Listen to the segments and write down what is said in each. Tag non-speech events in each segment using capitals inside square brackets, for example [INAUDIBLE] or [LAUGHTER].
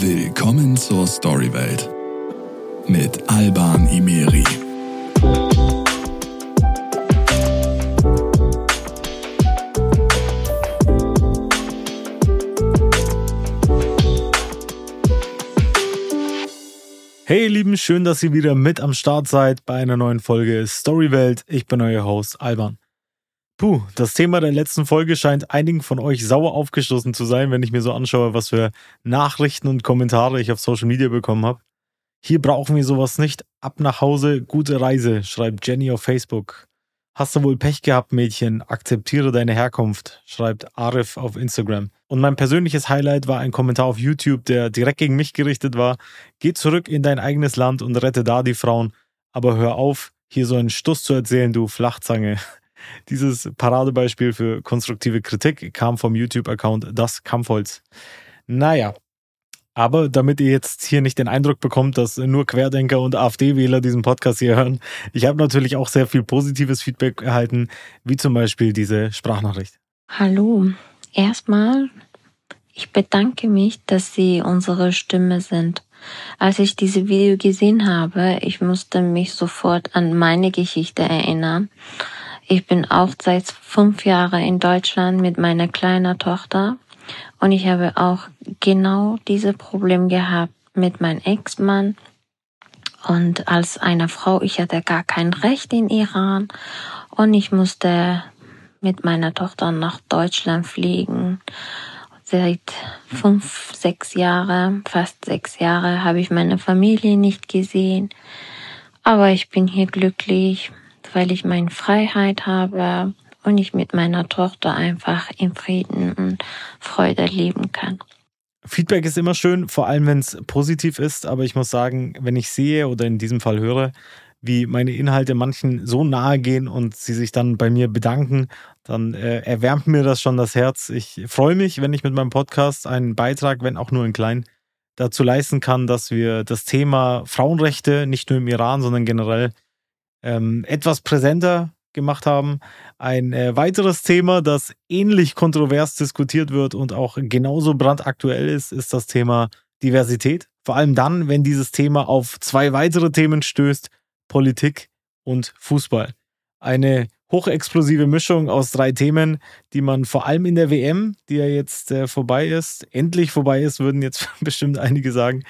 Willkommen zur Storywelt mit Alban Imeri. Hey ihr Lieben, schön, dass ihr wieder mit am Start seid bei einer neuen Folge Storywelt. Ich bin euer Host Alban. Puh, das Thema der letzten Folge scheint einigen von euch sauer aufgestoßen zu sein, wenn ich mir so anschaue, was für Nachrichten und Kommentare ich auf Social Media bekommen habe. Hier brauchen wir sowas nicht. Ab nach Hause, gute Reise, schreibt Jenny auf Facebook. Hast du wohl Pech gehabt, Mädchen? Akzeptiere deine Herkunft, schreibt Arif auf Instagram. Und mein persönliches Highlight war ein Kommentar auf YouTube, der direkt gegen mich gerichtet war. Geh zurück in dein eigenes Land und rette da die Frauen. Aber hör auf, hier so einen Stuss zu erzählen, du Flachzange. Dieses Paradebeispiel für konstruktive Kritik kam vom YouTube-Account Das Kampfholz. Naja, aber damit ihr jetzt hier nicht den Eindruck bekommt, dass nur Querdenker und AfD-Wähler diesen Podcast hier hören, ich habe natürlich auch sehr viel positives Feedback erhalten, wie zum Beispiel diese Sprachnachricht. Hallo, Erstmal, ich bedanke mich, dass Sie unsere Stimme sind. Als ich diese Video gesehen habe, ich musste mich sofort an meine Geschichte erinnern. Ich bin auch seit fünf Jahren in Deutschland mit meiner kleinen Tochter und ich habe auch genau diese Problem gehabt mit meinem Ex-Mann. Und als eine Frau, ich hatte gar kein Recht in Iran und ich musste mit meiner Tochter nach Deutschland fliegen. Seit fünf, sechs Jahre, fast sechs Jahre, habe ich meine Familie nicht gesehen. Aber ich bin hier glücklich, weil ich meine Freiheit habe und ich mit meiner Tochter einfach in Frieden und Freude leben kann. Feedback ist immer schön, vor allem wenn es positiv ist, aber ich muss sagen, wenn ich sehe oder in diesem Fall höre, wie meine Inhalte manchen so nahe gehen und sie sich dann bei mir bedanken, dann äh, erwärmt mir das schon das Herz. Ich freue mich, wenn ich mit meinem Podcast einen Beitrag, wenn auch nur ein klein, dazu leisten kann, dass wir das Thema Frauenrechte nicht nur im Iran, sondern generell ähm, etwas präsenter gemacht haben. Ein äh, weiteres Thema, das ähnlich kontrovers diskutiert wird und auch genauso brandaktuell ist, ist das Thema Diversität. Vor allem dann, wenn dieses Thema auf zwei weitere Themen stößt, Politik und Fußball. Eine hochexplosive Mischung aus drei Themen, die man vor allem in der WM, die ja jetzt äh, vorbei ist, endlich vorbei ist, würden jetzt [LAUGHS] bestimmt einige sagen,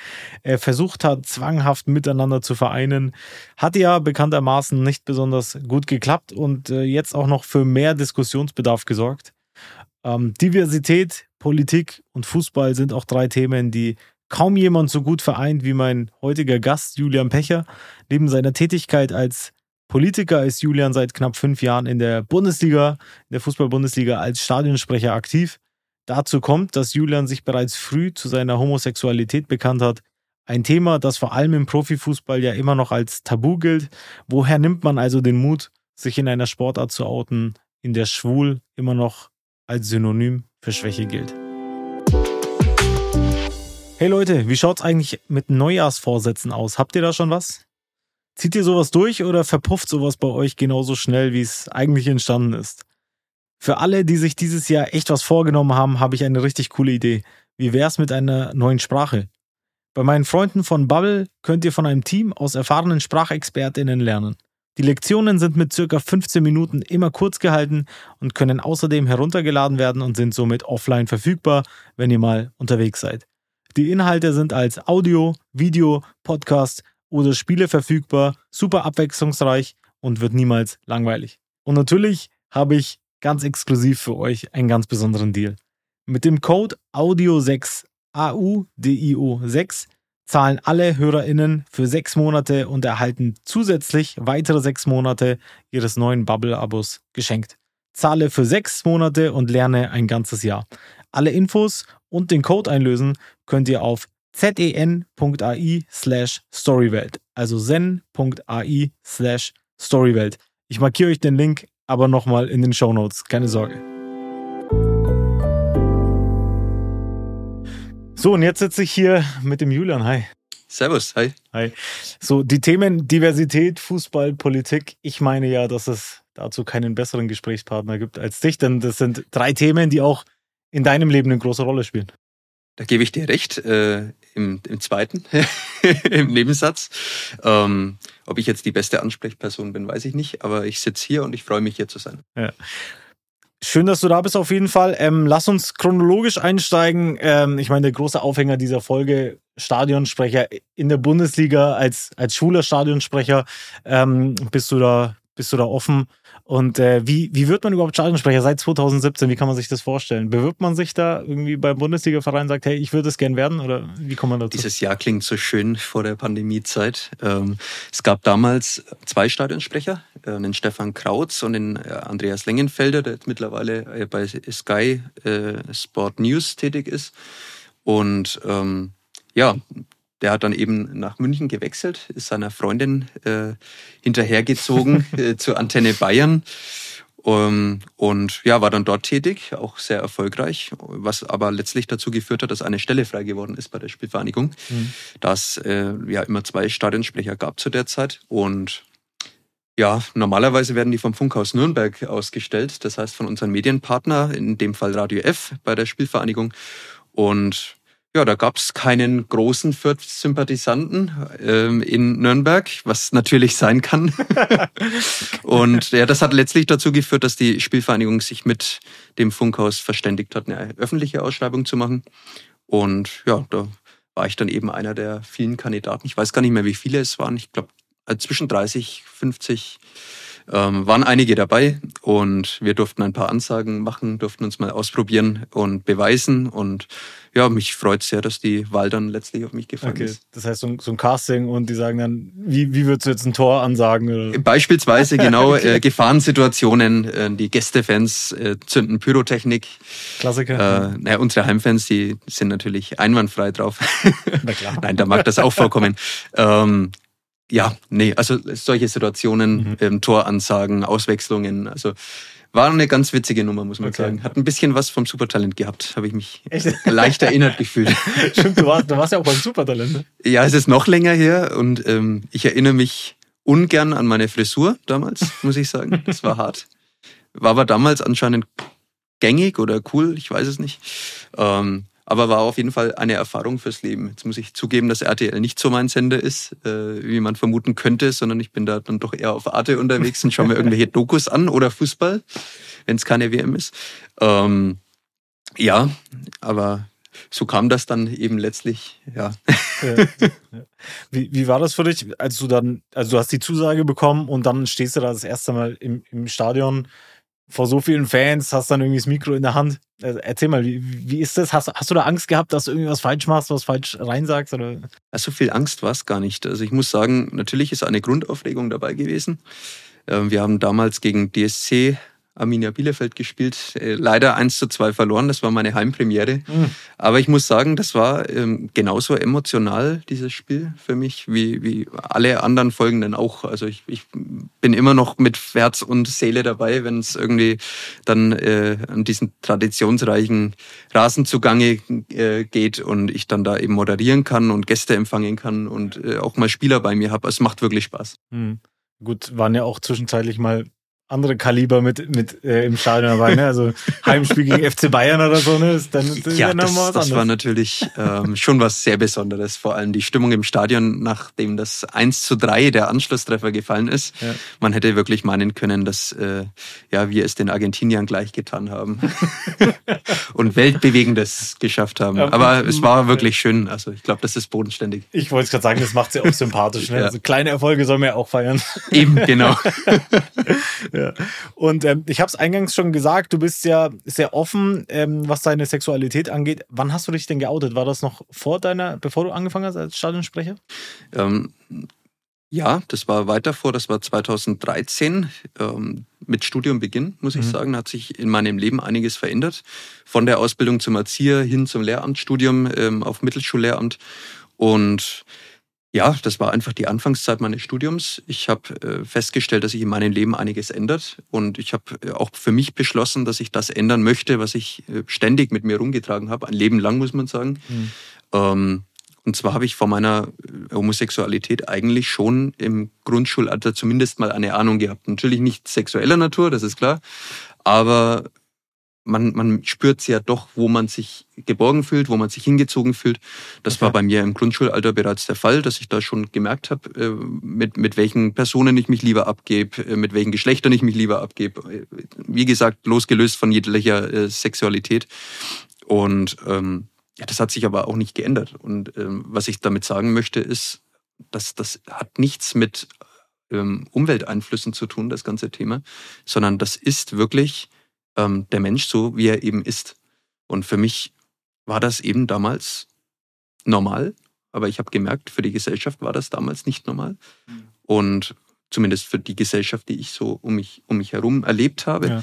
äh, versucht hat, zwanghaft miteinander zu vereinen. Hat ja bekanntermaßen nicht besonders gut geklappt und äh, jetzt auch noch für mehr Diskussionsbedarf gesorgt. Ähm, Diversität, Politik und Fußball sind auch drei Themen, die kaum jemand so gut vereint wie mein heutiger Gast Julian Pecher. Neben seiner Tätigkeit als Politiker ist Julian seit knapp fünf Jahren in der Bundesliga, in der Fußball-Bundesliga als Stadionsprecher aktiv. Dazu kommt, dass Julian sich bereits früh zu seiner Homosexualität bekannt hat. Ein Thema, das vor allem im Profifußball ja immer noch als Tabu gilt. Woher nimmt man also den Mut, sich in einer Sportart zu outen, in der schwul immer noch als Synonym für Schwäche gilt? Hey Leute, wie schaut's eigentlich mit Neujahrsvorsätzen aus? Habt ihr da schon was? Zieht ihr sowas durch oder verpufft sowas bei euch genauso schnell, wie es eigentlich entstanden ist? Für alle, die sich dieses Jahr echt was vorgenommen haben, habe ich eine richtig coole Idee. Wie wär's mit einer neuen Sprache? Bei meinen Freunden von Bubble könnt ihr von einem Team aus erfahrenen Sprachexpertinnen lernen. Die Lektionen sind mit circa 15 Minuten immer kurz gehalten und können außerdem heruntergeladen werden und sind somit offline verfügbar, wenn ihr mal unterwegs seid. Die Inhalte sind als Audio, Video, Podcast oder Spiele verfügbar, super abwechslungsreich und wird niemals langweilig. Und natürlich habe ich ganz exklusiv für euch einen ganz besonderen Deal. Mit dem Code AUDIO6 AUDIO 6 zahlen alle HörerInnen für sechs Monate und erhalten zusätzlich weitere sechs Monate ihres neuen Bubble-Abos geschenkt. Zahle für sechs Monate und lerne ein ganzes Jahr. Alle Infos und den Code einlösen könnt ihr auf zen.ai slash storywelt, also zen.ai slash storywelt. Ich markiere euch den Link aber nochmal in den Show Notes, keine Sorge. So, und jetzt sitze ich hier mit dem Julian. Hi. Servus, hi. Hi. So, die Themen Diversität, Fußball, Politik. Ich meine ja, dass es dazu keinen besseren Gesprächspartner gibt als dich, denn das sind drei Themen, die auch in deinem Leben eine große Rolle spielen. Da gebe ich dir recht, äh, im, im zweiten, [LAUGHS] im Nebensatz. Ähm, ob ich jetzt die beste Ansprechperson bin, weiß ich nicht, aber ich sitze hier und ich freue mich, hier zu sein. Ja. Schön, dass du da bist auf jeden Fall. Ähm, lass uns chronologisch einsteigen. Ähm, ich meine, der große Aufhänger dieser Folge, Stadionsprecher in der Bundesliga als, als schwuler Stadionsprecher. Ähm, bist, du da, bist du da offen? Und äh, wie, wie wird man überhaupt Stadionsprecher seit 2017? Wie kann man sich das vorstellen? Bewirbt man sich da irgendwie beim Bundesliga-Verein und sagt, hey, ich würde es gern werden? Oder wie kommt man dazu? Dieses Jahr klingt so schön vor der Pandemiezeit. Ähm, es gab damals zwei Stadionsprecher, äh, einen Stefan Krautz und den äh, Andreas Lengenfelder, der jetzt mittlerweile äh, bei Sky äh, Sport News tätig ist. Und ähm, ja, der hat dann eben nach München gewechselt, ist seiner Freundin äh, hinterhergezogen [LAUGHS] äh, zur Antenne Bayern. Um, und ja, war dann dort tätig, auch sehr erfolgreich, was aber letztlich dazu geführt hat, dass eine Stelle frei geworden ist bei der Spielvereinigung, mhm. dass äh, ja immer zwei Stadionsprecher gab zu der Zeit und ja, normalerweise werden die vom Funkhaus Nürnberg ausgestellt, das heißt von unserem Medienpartner, in dem Fall Radio F bei der Spielvereinigung. Und ja, da gab es keinen großen Fürth-Sympathisanten ähm, in Nürnberg, was natürlich sein kann. [LAUGHS] und ja, das hat letztlich dazu geführt, dass die Spielvereinigung sich mit dem Funkhaus verständigt hat, eine öffentliche Ausschreibung zu machen. Und ja, da war ich dann eben einer der vielen Kandidaten. Ich weiß gar nicht mehr, wie viele es waren. Ich glaube, äh, zwischen 30, 50 ähm, waren einige dabei und wir durften ein paar Ansagen machen, durften uns mal ausprobieren und beweisen. Und ja, mich freut sehr, dass die Wahl dann letztlich auf mich gefallen okay. ist. Das heißt, so ein, so ein, Casting und die sagen dann, wie, wie würdest du jetzt ein Tor ansagen? Oder? Beispielsweise, genau, [LAUGHS] okay. äh, Gefahrensituationen, äh, die Gästefans äh, zünden Pyrotechnik. Klassiker. Äh, naja, unsere Heimfans, die sind natürlich einwandfrei drauf. Na klar. [LAUGHS] Nein, da mag das auch vorkommen. [LAUGHS] ähm, ja, nee, also solche Situationen, mhm. ähm, Toransagen, Auswechslungen, also war eine ganz witzige Nummer, muss man okay. sagen. Hat ein bisschen was vom Supertalent gehabt, habe ich mich Echt? leicht erinnert gefühlt. [LAUGHS] Stimmt, du warst, du warst ja auch beim Supertalent. Ne? Ja, es ist noch länger her und ähm, ich erinnere mich ungern an meine Frisur damals, muss ich sagen. Das war hart. War aber damals anscheinend gängig oder cool, ich weiß es nicht. Ähm, aber war auf jeden Fall eine Erfahrung fürs Leben. Jetzt muss ich zugeben, dass RTL nicht so mein Sender ist, äh, wie man vermuten könnte, sondern ich bin da dann doch eher auf Arte unterwegs und schaue mir irgendwelche Dokus an oder Fußball, wenn es keine WM ist. Ähm, ja, aber so kam das dann eben letztlich, ja. Wie, wie war das für dich, als du dann, also du hast die Zusage bekommen und dann stehst du da das erste Mal im, im Stadion vor so vielen Fans, hast dann irgendwie das Mikro in der Hand. Also erzähl mal, wie, wie ist das? Hast, hast du da Angst gehabt, dass du irgendwas falsch machst, was falsch reinsagst? Oder? So viel Angst war es gar nicht. Also ich muss sagen, natürlich ist eine Grundaufregung dabei gewesen. Ähm, wir haben damals gegen DSC Arminia Bielefeld gespielt. Äh, leider 1 zu 2 verloren, das war meine Heimpremiere. Mhm. Aber ich muss sagen, das war ähm, genauso emotional, dieses Spiel für mich, wie, wie alle anderen folgenden auch. Also ich, ich bin immer noch mit Herz und Seele dabei, wenn es irgendwie dann äh, an diesen traditionsreichen Rasenzugange äh, geht und ich dann da eben moderieren kann und Gäste empfangen kann und äh, auch mal Spieler bei mir habe. Es macht wirklich Spaß. Mhm. Gut, waren ja auch zwischenzeitlich mal andere Kaliber mit, mit äh, im Stadion dabei, ne? Also [LAUGHS] Heimspiel gegen FC Bayern oder so, ne? Ist dann, ist ja, das, das anderes. war natürlich ähm, schon was sehr Besonderes. Vor allem die Stimmung im Stadion, nachdem das 1 zu 3 der Anschlusstreffer gefallen ist. Ja. Man hätte wirklich meinen können, dass äh, ja, wir es den Argentiniern gleich getan haben [LAUGHS] und Weltbewegendes geschafft haben. Aber es war wirklich schön. Also ich glaube, das ist bodenständig. Ich wollte gerade sagen, das macht sie auch sympathisch. Ne? [LAUGHS] Ja. Also kleine Erfolge soll man ja auch feiern. Eben, genau. ja. Und ähm, ich habe es eingangs schon gesagt, du bist ja sehr offen, ähm, was deine Sexualität angeht. Wann hast du dich denn geoutet? War das noch vor deiner, bevor du angefangen hast als Stadionsprecher? Ähm, ja, das war weiter vor, das war 2013 ähm, mit Studiumbeginn, muss ich mhm. sagen, hat sich in meinem Leben einiges verändert. Von der Ausbildung zum Erzieher hin zum Lehramtsstudium ähm, auf Mittelschullehramt. Und ja, das war einfach die Anfangszeit meines Studiums. Ich habe äh, festgestellt, dass sich in meinem Leben einiges ändert und ich habe äh, auch für mich beschlossen, dass ich das ändern möchte, was ich äh, ständig mit mir rumgetragen habe, ein Leben lang muss man sagen. Mhm. Ähm, und zwar habe ich von meiner Homosexualität eigentlich schon im Grundschulalter zumindest mal eine Ahnung gehabt. Natürlich nicht sexueller Natur, das ist klar, aber man, man spürt ja doch, wo man sich geborgen fühlt, wo man sich hingezogen fühlt. Das okay. war bei mir im Grundschulalter bereits der Fall, dass ich da schon gemerkt habe, äh, mit, mit welchen Personen ich mich lieber abgebe, äh, mit welchen Geschlechtern ich mich lieber abgebe. Wie gesagt, losgelöst von jeglicher äh, Sexualität. Und ähm, ja, das hat sich aber auch nicht geändert. Und ähm, was ich damit sagen möchte, ist, dass das hat nichts mit ähm, Umwelteinflüssen zu tun, das ganze Thema, sondern das ist wirklich ähm, der Mensch so, wie er eben ist. Und für mich war das eben damals normal, aber ich habe gemerkt, für die Gesellschaft war das damals nicht normal. Mhm. Und zumindest für die Gesellschaft, die ich so um mich, um mich herum erlebt habe. Ja.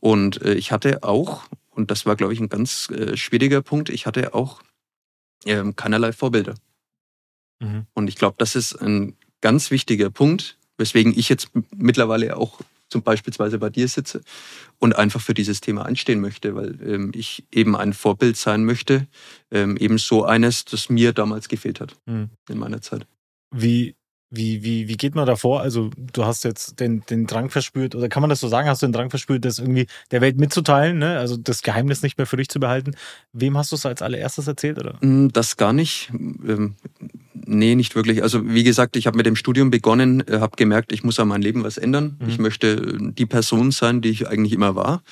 Und äh, ich hatte auch, und das war, glaube ich, ein ganz äh, schwieriger Punkt, ich hatte auch äh, keinerlei Vorbilder. Mhm. Und ich glaube, das ist ein ganz wichtiger Punkt, weswegen ich jetzt mittlerweile auch zum beispielsweise bei dir sitze und einfach für dieses Thema einstehen möchte, weil ähm, ich eben ein Vorbild sein möchte, ähm, eben so eines, das mir damals gefehlt hat mhm. in meiner Zeit. Wie wie, wie, wie geht man da vor? Also, du hast jetzt den, den Drang verspürt, oder kann man das so sagen, hast du den Drang verspürt, das irgendwie der Welt mitzuteilen, ne? also das Geheimnis nicht mehr für dich zu behalten. Wem hast du es als allererstes erzählt? Oder? Mm, das gar nicht. Ähm, nee, nicht wirklich. Also, wie gesagt, ich habe mit dem Studium begonnen, äh, habe gemerkt, ich muss an meinem Leben was ändern. Mhm. Ich möchte die Person sein, die ich eigentlich immer war.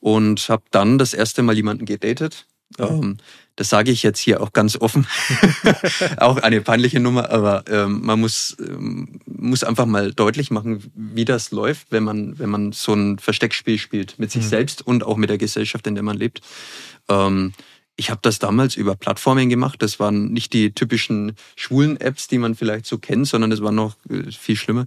Und habe dann das erste Mal jemanden gedatet. Ähm, das sage ich jetzt hier auch ganz offen. [LAUGHS] auch eine peinliche Nummer, aber ähm, man muss, ähm, muss einfach mal deutlich machen, wie das läuft, wenn man, wenn man so ein Versteckspiel spielt mit sich mhm. selbst und auch mit der Gesellschaft, in der man lebt. Ich habe das damals über Plattformen gemacht. Das waren nicht die typischen schwulen Apps, die man vielleicht so kennt, sondern das war noch äh, viel schlimmer.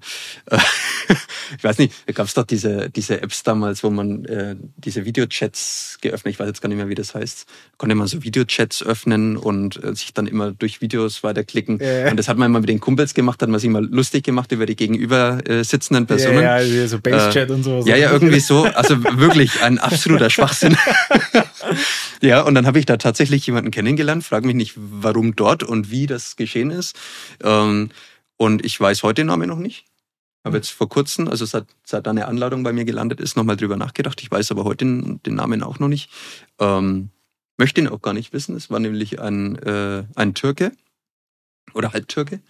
[LAUGHS] ich weiß nicht, da gab es doch diese, diese Apps damals, wo man äh, diese Videochats geöffnet, ich weiß jetzt gar nicht mehr, wie das heißt, konnte man so Videochats öffnen und äh, sich dann immer durch Videos weiterklicken. Äh. Und das hat man immer mit den Kumpels gemacht, hat man sich immer lustig gemacht über die gegenüber äh, sitzenden Personen. Ja, ja so Basechat äh, und so. Ja, ja, irgendwie so. Also wirklich ein absoluter [LAUGHS] Schwachsinn. [LAUGHS] ja, und dann habe ich da tatsächlich jemanden kennengelernt, frage mich nicht, warum dort und wie das geschehen ist. Ähm, und ich weiß heute den Namen noch nicht. Habe jetzt vor kurzem, also seit, seit eine Anladung bei mir gelandet ist, nochmal drüber nachgedacht. Ich weiß aber heute den, den Namen auch noch nicht. Ähm, möchte ihn auch gar nicht wissen. Es war nämlich ein, äh, ein Türke oder Halbtürke.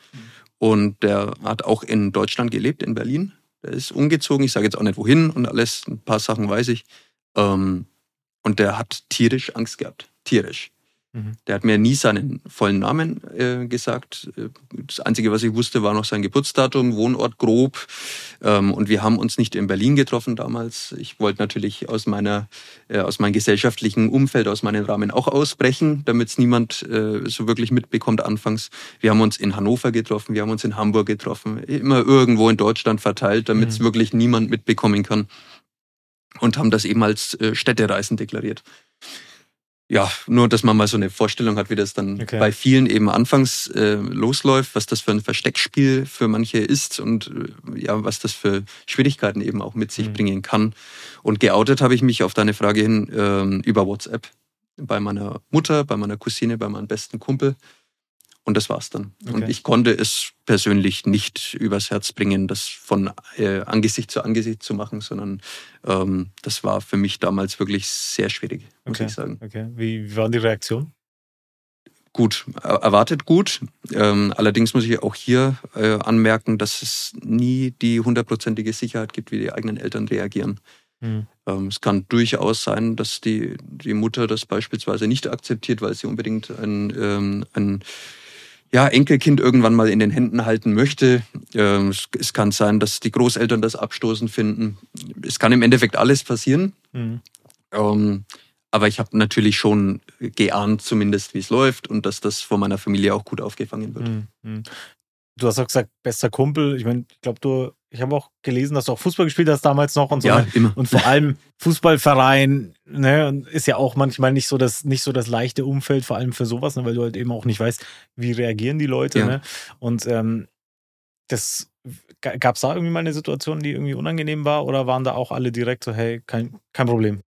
Und der hat auch in Deutschland gelebt, in Berlin. Der ist umgezogen. Ich sage jetzt auch nicht wohin und alles. Ein paar Sachen weiß ich. Ähm, und der hat tierisch Angst gehabt. Tierisch. Mhm. Der hat mir nie seinen vollen Namen äh, gesagt. Das Einzige, was ich wusste, war noch sein Geburtsdatum, Wohnort grob. Ähm, und wir haben uns nicht in Berlin getroffen damals. Ich wollte natürlich aus meiner, äh, aus meinem gesellschaftlichen Umfeld, aus meinem Rahmen auch ausbrechen, damit es niemand äh, so wirklich mitbekommt anfangs. Wir haben uns in Hannover getroffen, wir haben uns in Hamburg getroffen, immer irgendwo in Deutschland verteilt, damit es mhm. wirklich niemand mitbekommen kann und haben das eben als äh, Städtereisen deklariert. Ja, nur, dass man mal so eine Vorstellung hat, wie das dann okay. bei vielen eben anfangs äh, losläuft, was das für ein Versteckspiel für manche ist und äh, ja, was das für Schwierigkeiten eben auch mit sich mhm. bringen kann. Und geoutet habe ich mich auf deine Frage hin äh, über WhatsApp bei meiner Mutter, bei meiner Cousine, bei meinem besten Kumpel. Und das war's dann. Okay. Und ich konnte es persönlich nicht übers Herz bringen, das von äh, Angesicht zu Angesicht zu machen, sondern ähm, das war für mich damals wirklich sehr schwierig, muss okay. ich sagen. Okay. Wie, wie waren die Reaktionen? Gut, erwartet gut. Ähm, allerdings muss ich auch hier äh, anmerken, dass es nie die hundertprozentige Sicherheit gibt, wie die eigenen Eltern reagieren. Mhm. Ähm, es kann durchaus sein, dass die, die Mutter das beispielsweise nicht akzeptiert, weil sie unbedingt ein, ähm, ein ja, Enkelkind irgendwann mal in den Händen halten möchte. Ähm, es kann sein, dass die Großeltern das abstoßend finden. Es kann im Endeffekt alles passieren. Mhm. Ähm, aber ich habe natürlich schon geahnt, zumindest wie es läuft und dass das von meiner Familie auch gut aufgefangen wird. Mhm. Du hast auch gesagt, bester Kumpel. Ich meine, ich glaube, du, ich habe auch gelesen, dass du auch Fußball gespielt hast damals noch und so. Ja, immer. Und vor allem Fußballverein, ne, ist ja auch manchmal nicht so das, nicht so das leichte Umfeld, vor allem für sowas, ne, weil du halt eben auch nicht weißt, wie reagieren die Leute, ja. ne? Und ähm, das gab es da irgendwie mal eine Situation, die irgendwie unangenehm war, oder waren da auch alle direkt so, hey, kein, kein Problem?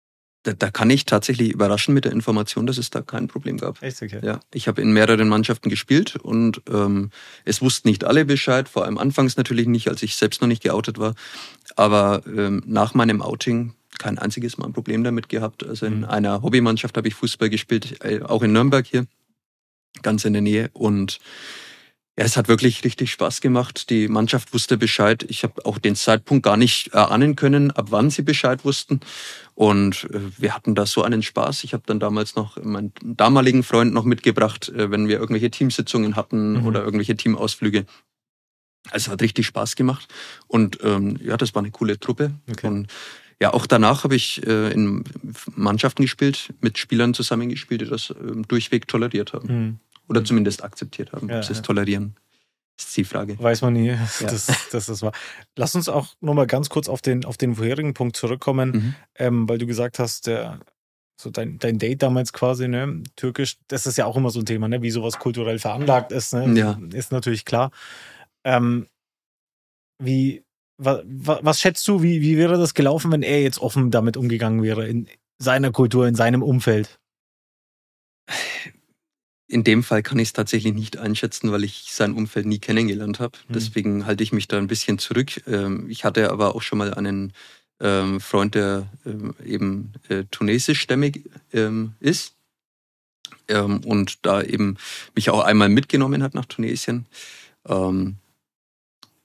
Da, da kann ich tatsächlich überraschen mit der Information, dass es da kein Problem gab. Echt okay? Ja, ich habe in mehreren Mannschaften gespielt und ähm, es wussten nicht alle Bescheid, vor allem anfangs natürlich nicht, als ich selbst noch nicht geoutet war. Aber ähm, nach meinem Outing kein einziges Mal ein Problem damit gehabt. Also in mhm. einer Hobbymannschaft habe ich Fußball gespielt, äh, auch in Nürnberg hier, ganz in der Nähe. Und ja, es hat wirklich richtig Spaß gemacht. Die Mannschaft wusste Bescheid. Ich habe auch den Zeitpunkt gar nicht erahnen können, ab wann sie Bescheid wussten. Und äh, wir hatten da so einen Spaß. Ich habe dann damals noch meinen damaligen Freund noch mitgebracht, äh, wenn wir irgendwelche Teamsitzungen hatten mhm. oder irgendwelche Teamausflüge. Also es hat richtig Spaß gemacht. Und ähm, ja, das war eine coole Truppe. Okay. Und ja, auch danach habe ich äh, in Mannschaften gespielt, mit Spielern zusammengespielt, die das äh, durchweg toleriert haben. Mhm. Oder zumindest akzeptiert haben. Ja, Ob sie es tolerieren, ist die Frage. Weiß man nie, ja. [LAUGHS] dass, dass das war. Lass uns auch nochmal ganz kurz auf den, auf den vorherigen Punkt zurückkommen, mhm. ähm, weil du gesagt hast, der, so dein, dein Date damals quasi, ne, türkisch, das ist ja auch immer so ein Thema, ne, wie sowas kulturell veranlagt ist, ne, ja. ist natürlich klar. Ähm, wie, was, was schätzt du, wie, wie wäre das gelaufen, wenn er jetzt offen damit umgegangen wäre, in seiner Kultur, in seinem Umfeld? In dem Fall kann ich es tatsächlich nicht einschätzen, weil ich sein Umfeld nie kennengelernt habe. Mhm. Deswegen halte ich mich da ein bisschen zurück. Ähm, ich hatte aber auch schon mal einen ähm, Freund, der ähm, eben äh, tunesischstämmig ist und da eben mich auch einmal mitgenommen hat nach Tunesien.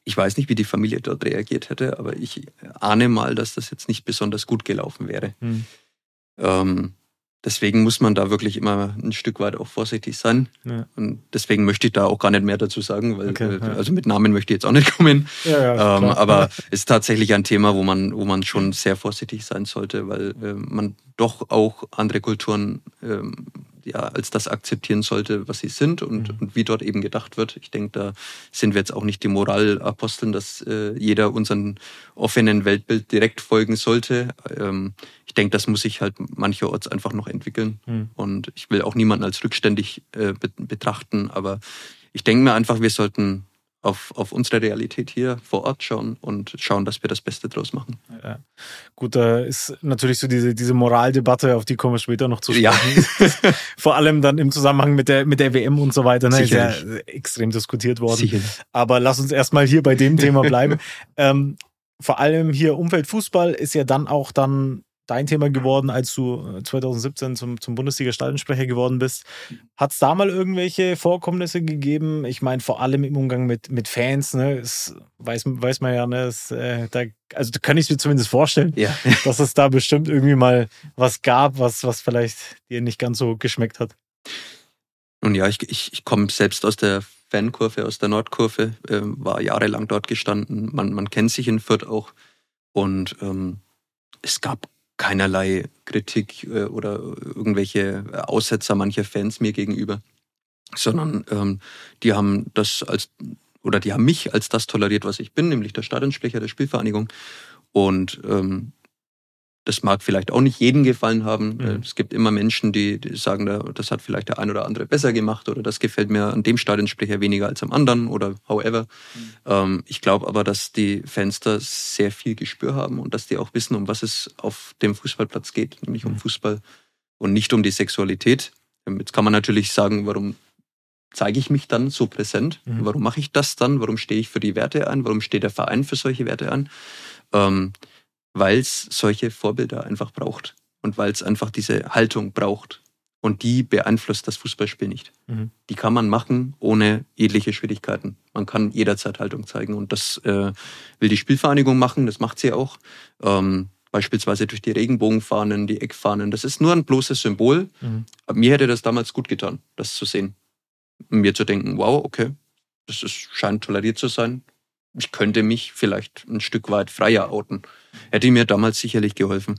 Ich weiß nicht, wie die Familie dort reagiert hätte, aber ich ahne mal, dass das jetzt nicht besonders gut gelaufen wäre. Mhm. Deswegen muss man da wirklich immer ein Stück weit auch vorsichtig sein. Ja. Und deswegen möchte ich da auch gar nicht mehr dazu sagen, weil okay, ja. also mit Namen möchte ich jetzt auch nicht [LAUGHS] kommen. Ja, ähm, aber es ist tatsächlich ein Thema, wo man, wo man schon sehr vorsichtig sein sollte, weil äh, man doch auch andere Kulturen ähm, ja, als das akzeptieren sollte, was sie sind und, mhm. und wie dort eben gedacht wird. Ich denke, da sind wir jetzt auch nicht die Moralaposteln, dass äh, jeder unseren offenen Weltbild direkt folgen sollte. Ähm, denke, das muss sich halt mancherorts einfach noch entwickeln. Mhm. Und ich will auch niemanden als rückständig äh, betrachten, aber ich denke mir einfach, wir sollten auf, auf unsere Realität hier vor Ort schauen und schauen, dass wir das Beste draus machen. Ja. Gut, da ist natürlich so diese, diese Moraldebatte, auf die kommen wir später noch zu sprechen. Ja. [LAUGHS] vor allem dann im Zusammenhang mit der, mit der WM und so weiter, ne, ist ja extrem diskutiert worden. Sicherlich. Aber lass uns erstmal hier bei dem Thema [LAUGHS] bleiben. ähm, vor allem hier Umfeldfußball ist ja dann auch dann dein Thema geworden, als du 2017 äh, zum, zum Bundesliga-Stadionsprecher geworden bist. Hat es da mal irgendwelche Vorkommnisse gegeben? Ich meine, vor allem im Umgang mit, mit Fans, ne? Das weiß, weiß man ja, ne? Das, äh, da, also da kann ich mir zumindest vorstellen, ja. [LAUGHS] dass es da bestimmt irgendwie mal was gab, was, was vielleicht dir nicht ganz so geschmeckt hat. Nun ja, ich, ich, ich komme selbst aus der Fankurve, aus der Nordkurve, äh, war jahrelang dort gestanden. Man, man kennt sich in Fürth auch. Und ähm, es gab keinerlei Kritik äh, oder irgendwelche Aussetzer mancher Fans mir gegenüber, sondern ähm, die haben das als oder die haben mich als das toleriert, was ich bin, nämlich der Stadionsprecher der Spielvereinigung. Und ähm, das mag vielleicht auch nicht jedem gefallen haben. Mhm. Es gibt immer Menschen, die, die, sagen, das hat vielleicht der ein oder andere besser gemacht oder das gefällt mir an dem Stadionsprecher weniger als am anderen oder however. Mhm. Ähm, ich glaube aber, dass die Fans da sehr viel Gespür haben und dass die auch wissen, um was es auf dem Fußballplatz geht, nämlich mhm. um Fußball und nicht um die Sexualität. Ähm, jetzt kann man natürlich sagen, warum zeige ich mich dann so präsent? Mhm. Warum mache ich das dann? Warum stehe ich für die Werte ein? Warum steht der Verein für solche Werte ein? Ähm, weil es solche Vorbilder einfach braucht und weil es einfach diese Haltung braucht. Und die beeinflusst das Fußballspiel nicht. Mhm. Die kann man machen ohne jegliche Schwierigkeiten. Man kann jederzeit Haltung zeigen. Und das äh, will die Spielvereinigung machen, das macht sie auch. Ähm, beispielsweise durch die Regenbogenfahnen, die Eckfahnen. Das ist nur ein bloßes Symbol. Mhm. Mir hätte das damals gut getan, das zu sehen. mir zu denken, wow, okay, das ist, scheint toleriert zu sein ich könnte mich vielleicht ein Stück weit freier outen. Hätte mir damals sicherlich geholfen.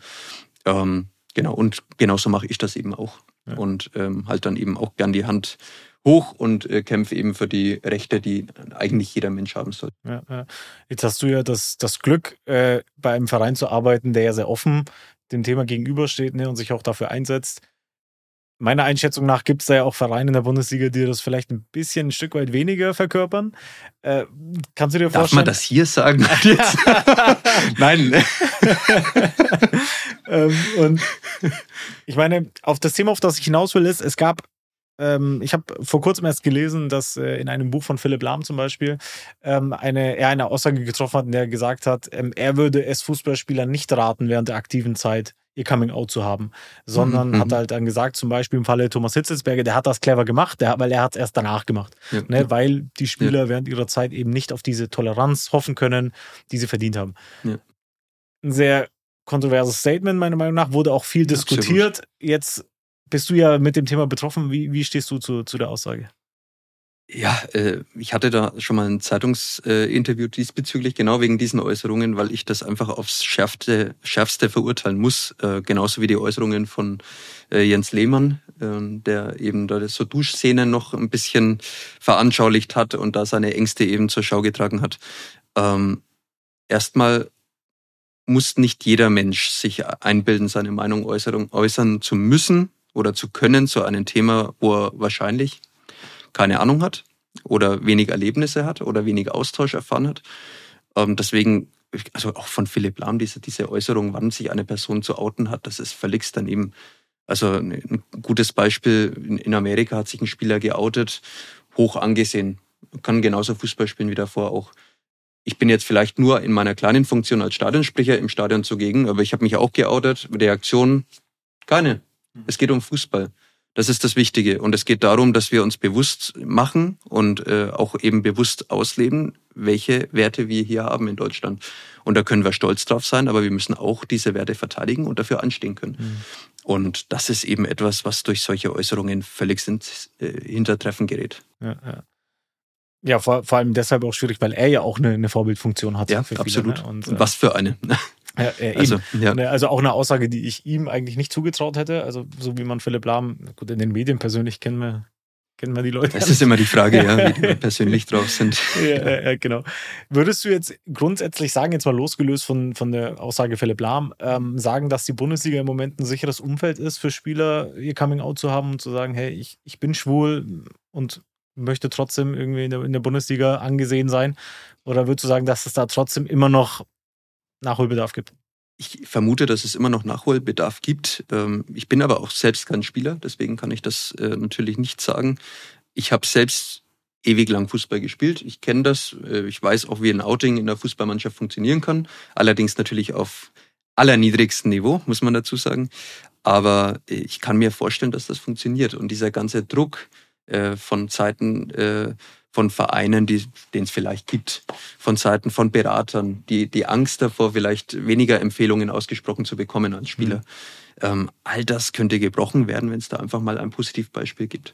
Ähm, genau, und genauso mache ich das eben auch. Ja. Und ähm, halt dann eben auch gern die Hand hoch und äh, kämpfe eben für die Rechte, die eigentlich jeder Mensch haben soll. Ja, ja. Jetzt hast du ja das, das Glück, äh, bei einem Verein zu arbeiten, der ja sehr offen dem Thema gegenübersteht ne, und sich auch dafür einsetzt meiner Einschätzung nach gibt es da ja auch Vereine in der Bundesliga, die das vielleicht ein bisschen ein Stück weit weniger verkörpern. Äh, kannst du dir Darf vorstellen? Darf man das hier sagen? [LAUGHS] Nein. [LAUGHS] ähm, und ich meine, auf das Thema, auf das ich hinaus will, ist, es gab ähm, ich habe vor kurzem erst gelesen, dass äh, in einem Buch von Philipp Lahm zum Beispiel ähm, eine, er eine Aussage getroffen hat, in der er gesagt hat, ähm, er würde es Fußballspielern nicht raten, während der aktiven Zeit ihr Coming Out zu haben, sondern mhm. hat halt dann gesagt, zum Beispiel im Falle Thomas Hitzelsberger, der hat das clever gemacht, der, weil er hat es erst danach gemacht, ja. ne, weil die Spieler ja. während ihrer Zeit eben nicht auf diese Toleranz hoffen können, die sie verdient haben. Ja. Ein sehr kontroverses Statement, meiner Meinung nach, wurde auch viel diskutiert. Jetzt bist du ja mit dem Thema betroffen. Wie, wie stehst du zu, zu der Aussage? Ja, äh, ich hatte da schon mal ein Zeitungsinterview diesbezüglich, genau wegen diesen Äußerungen, weil ich das einfach aufs Schärfste, Schärfste verurteilen muss. Äh, genauso wie die Äußerungen von äh, Jens Lehmann, ähm, der eben da so Duschszenen noch ein bisschen veranschaulicht hat und da seine Ängste eben zur Schau getragen hat. Ähm, erstmal muss nicht jeder Mensch sich einbilden, seine Meinung äußern zu müssen oder zu können zu einem Thema, wo er wahrscheinlich keine Ahnung hat oder wenig Erlebnisse hat oder wenig Austausch erfahren hat. Ähm, deswegen, also auch von Philipp Lahm, diese, diese Äußerung, wann sich eine Person zu outen hat, das ist völlig daneben. Also ein gutes Beispiel, in Amerika hat sich ein Spieler geoutet, hoch angesehen, kann genauso Fußball spielen wie davor auch. Ich bin jetzt vielleicht nur in meiner kleinen Funktion als Stadionsprecher im Stadion zugegen, aber ich habe mich auch geoutet. Reaktion, keine. Es geht um Fußball. Das ist das Wichtige. Und es geht darum, dass wir uns bewusst machen und äh, auch eben bewusst ausleben, welche Werte wir hier haben in Deutschland. Und da können wir stolz drauf sein, aber wir müssen auch diese Werte verteidigen und dafür anstehen können. Mhm. Und das ist eben etwas, was durch solche Äußerungen völlig ins äh, Hintertreffen gerät. Ja, ja. ja vor, vor, allem deshalb auch schwierig, weil er ja auch eine, eine Vorbildfunktion hat. Ja, viele, absolut. Ne? Und, und was für eine. [LAUGHS] Ja, äh, also, ja. Ne, also auch eine Aussage, die ich ihm eigentlich nicht zugetraut hätte. Also so wie man Philipp Lahm, gut, in den Medien persönlich kennen wir, kennen wir die Leute. Das ist immer die Frage, ja, wie die [LAUGHS] persönlich drauf sind. Ja, genau. Würdest du jetzt grundsätzlich sagen, jetzt mal losgelöst von, von der Aussage Philipp Lahm, ähm, sagen, dass die Bundesliga im Moment ein sicheres Umfeld ist für Spieler, ihr Coming Out zu haben und zu sagen, hey, ich, ich bin schwul und möchte trotzdem irgendwie in der, in der Bundesliga angesehen sein? Oder würdest du sagen, dass es da trotzdem immer noch Nachholbedarf gibt? Ich vermute, dass es immer noch Nachholbedarf gibt. Ähm, ich bin aber auch selbst kein Spieler, deswegen kann ich das äh, natürlich nicht sagen. Ich habe selbst ewig lang Fußball gespielt. Ich kenne das. Äh, ich weiß auch, wie ein Outing in der Fußballmannschaft funktionieren kann. Allerdings natürlich auf allerniedrigstem Niveau, muss man dazu sagen. Aber äh, ich kann mir vorstellen, dass das funktioniert. Und dieser ganze Druck von Zeiten von Vereinen, die, den es vielleicht gibt, von Seiten von Beratern, die, die Angst davor, vielleicht weniger Empfehlungen ausgesprochen zu bekommen als Spieler. Mhm. Ähm, all das könnte gebrochen werden, wenn es da einfach mal ein Positivbeispiel gibt.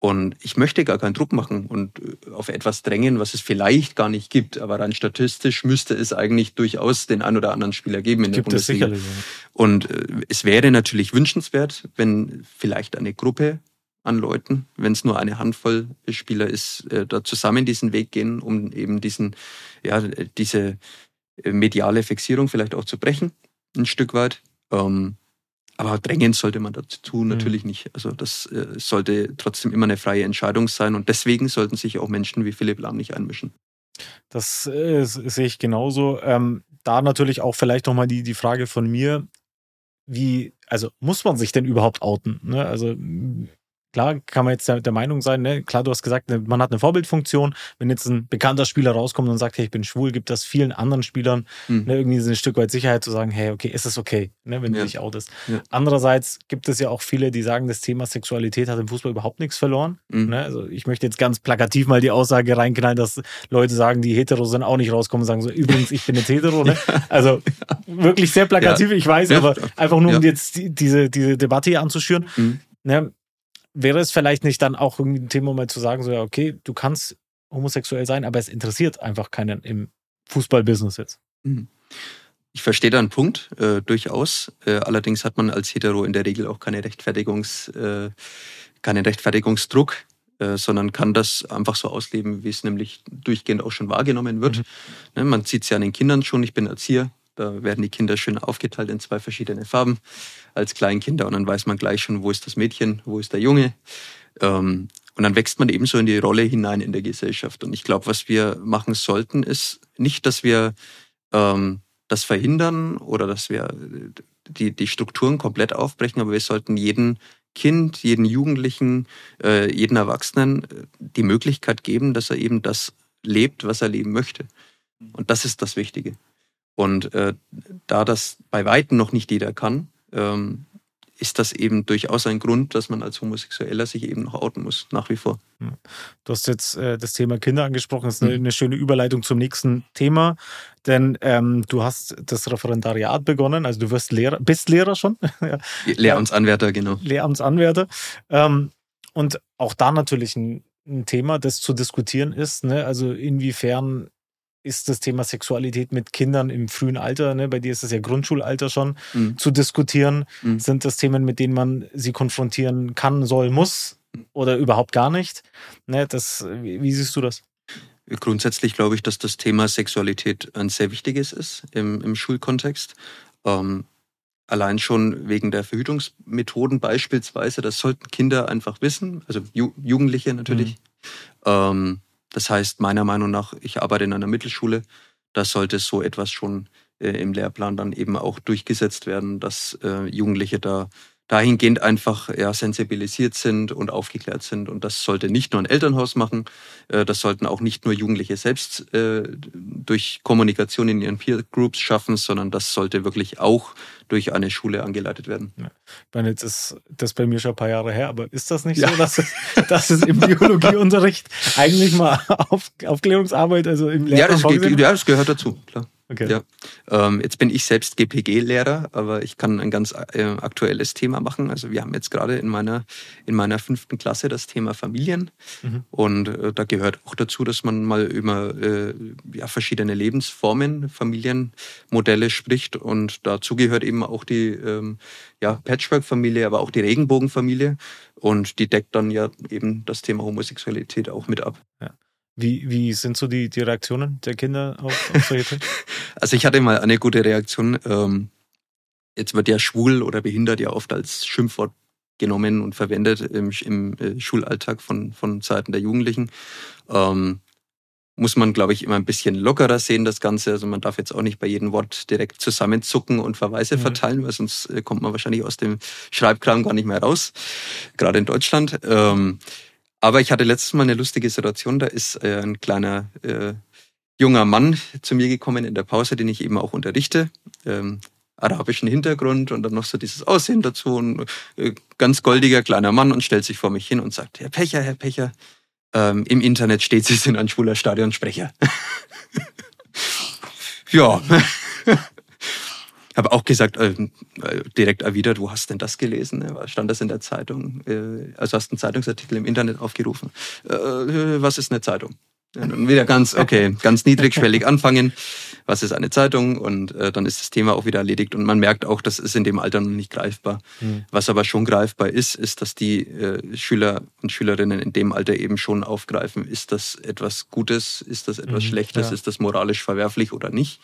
Und ich möchte gar keinen Druck machen und äh, auf etwas drängen, was es vielleicht gar nicht gibt. Aber rein statistisch müsste es eigentlich durchaus den ein oder anderen Spieler geben in gibt der Bundesliga. Es sicherlich, ja. Und äh, es wäre natürlich wünschenswert, wenn vielleicht eine Gruppe an Leuten, wenn es nur eine Handvoll Spieler ist, äh, da zusammen diesen Weg gehen, um eben diesen, ja, diese äh, mediale Fixierung vielleicht auch zu brechen, ein Stück weit. Ähm, aber drängend sollte man dazu mhm. natürlich nicht. Also das äh, sollte trotzdem immer eine freie Entscheidung sein und deswegen sollten sich auch Menschen wie Philipp Lahm nicht einmischen. Das äh, sehe ich genauso. Ähm, da natürlich auch vielleicht nochmal die, die Frage von mir, wie, also muss man sich denn überhaupt outen? Ne? Also Klar kann man jetzt der, Meinung sein, ne? klar, du hast gesagt, ne, man hat eine Vorbildfunktion. Wenn jetzt ein bekannter Spieler rauskommt und sagt, hey, ich bin schwul, gibt das vielen anderen Spielern mhm. ne, irgendwie so ein Stück weit Sicherheit zu sagen, hey, okay, ist es okay, ne, wenn ja. du dich outest. Ja. Andererseits gibt es ja auch viele, die sagen, das Thema Sexualität hat im Fußball überhaupt nichts verloren. Mhm. Ne? Also ich möchte jetzt ganz plakativ mal die Aussage reinknallen, dass Leute sagen, die hetero sind, auch nicht rauskommen und sagen so, übrigens, ich bin jetzt hetero. Ne? [LAUGHS] Also wirklich sehr plakativ, ich weiß, aber einfach nur, um jetzt die, diese, diese Debatte hier anzuschüren. Mhm. Ne, wäre es vielleicht nicht dann auch ein Thema mal zu sagen, so ja, okay, du kannst homosexuell sein, aber es interessiert einfach keinen im Fußballbusiness jetzt. Mhm. Ich verstehe da einen Punkt, äh, durchaus. Äh, allerdings hat man als Hetero in der Regel auch keine Rechtfertigungs, äh, keinen Rechtfertigungsdruck, äh, sondern kann das einfach so ausleben, wie es nämlich durchgehend auch schon wahrgenommen wird. Mhm. Ne, man sieht es ja an den Kindern schon, ich bin Erzieher, da werden die Kinder schön aufgeteilt in zwei verschiedene Farben als Kleinkinder und dann weiß man gleich schon, wo ist das Mädchen, wo ist der Junge. Ähm, und dann wächst man eben so in die Rolle hinein in der Gesellschaft. Und ich glaube, was wir machen sollten, ist nicht, dass wir ähm, das verhindern oder dass wir die, die Strukturen komplett aufbrechen, aber wir sollten jeden Kind, jeden Jugendlichen, äh, jeden Erwachsenen äh, die Möglichkeit geben, dass er eben das lebt, was er leben möchte. Und das ist das Wichtige. Und äh, da das bei Weitem noch nicht jeder kann, ähm, ist das eben durchaus ein Grund, dass man als Homosexueller sich eben noch outen muss, nach wie vor. Du hast jetzt äh, das Thema Kinder angesprochen. Das ist eine, eine schöne Überleitung zum nächsten Thema, denn ähm, du hast das Referendariat begonnen, also du wirst Lehrer, bist Lehrer schon. [LAUGHS] Lehramtsanwärter, genau. Lehramtsanwärter. Ähm, und auch da natürlich ein, ein, Thema, das zu diskutieren ist. Ne? Also inwiefern ist das Thema Sexualität mit Kindern im frühen Alter, ne, bei dir ist es ja Grundschulalter schon, mhm. zu diskutieren. Mhm. Sind das Themen, mit denen man sie konfrontieren kann, soll, muss oder überhaupt gar nicht? Ne, das, wie, wie siehst du das? Grundsätzlich glaube ich, dass das Thema Sexualität ein sehr wichtiges ist im, im Schulkontext. Ähm, allein schon wegen der Verhütungsmethoden beispielsweise, das sollten Kinder einfach wissen, also Ju Jugendliche natürlich. Mhm. Ähm, das heißt, meiner Meinung nach, ich arbeite in einer Mittelschule, da sollte so etwas schon äh, im Lehrplan dann eben auch durchgesetzt werden, dass äh, Jugendliche da dahingehend einfach ja, sensibilisiert sind und aufgeklärt sind. Und das sollte nicht nur ein Elternhaus machen, äh, das sollten auch nicht nur Jugendliche selbst äh, durch Kommunikation in ihren Peer Groups schaffen, sondern das sollte wirklich auch durch eine Schule angeleitet werden. Ja. Ich meine, jetzt ist das bei mir schon ein paar Jahre her, aber ist das nicht ja. so, dass es, dass es im Biologieunterricht eigentlich mal auf, Aufklärungsarbeit, also im Lehrplan ja, das, ja, das gehört dazu, klar. Okay. Ja. Ähm, jetzt bin ich selbst GPG-Lehrer, aber ich kann ein ganz äh, aktuelles Thema machen. Also wir haben jetzt gerade in meiner, in meiner fünften Klasse das Thema Familien. Mhm. Und äh, da gehört auch dazu, dass man mal über äh, ja, verschiedene Lebensformen, Familienmodelle spricht. Und dazu gehört eben auch die ähm, ja, Patchwork-Familie, aber auch die Regenbogenfamilie. Und die deckt dann ja eben das Thema Homosexualität auch mit ab. Ja. Wie, wie sind so die, die Reaktionen der Kinder auf, auf solche Themen? [LAUGHS] Also ich hatte mal eine gute Reaktion. Ähm, jetzt wird ja schwul oder behindert ja oft als Schimpfwort genommen und verwendet im, im äh, Schulalltag von, von Seiten der Jugendlichen. Ähm, muss man, glaube ich, immer ein bisschen lockerer sehen, das Ganze. Also man darf jetzt auch nicht bei jedem Wort direkt zusammenzucken und Verweise mhm. verteilen, weil sonst äh, kommt man wahrscheinlich aus dem Schreibkram gar nicht mehr raus, gerade in Deutschland. Ähm, aber ich hatte letztes Mal eine lustige Situation, da ist äh, ein kleiner äh, junger Mann zu mir gekommen in der Pause, den ich eben auch unterrichte. Ähm, arabischen Hintergrund und dann noch so dieses Aussehen dazu. Ein äh, ganz goldiger kleiner Mann und stellt sich vor mich hin und sagt, Herr Pecher, Herr Pecher, ähm, im Internet steht, Sie sind ein schwuler Stadionsprecher. [LAUGHS] ja. Habe auch gesagt, äh, direkt erwidert, wo hast denn das gelesen? Stand das in der Zeitung? Äh, also hast einen Zeitungsartikel im Internet aufgerufen. Äh, was ist eine Zeitung? Ja, dann wieder ganz, okay, [LAUGHS] ganz niedrigschwellig anfangen. Was ist eine Zeitung? Und äh, dann ist das Thema auch wieder erledigt. Und man merkt auch, das ist in dem Alter noch nicht greifbar. Mhm. Was aber schon greifbar ist, ist, dass die äh, Schüler und Schülerinnen in dem Alter eben schon aufgreifen, ist das etwas Gutes, ist das etwas mhm, Schlechtes, ja. ist das moralisch verwerflich oder nicht.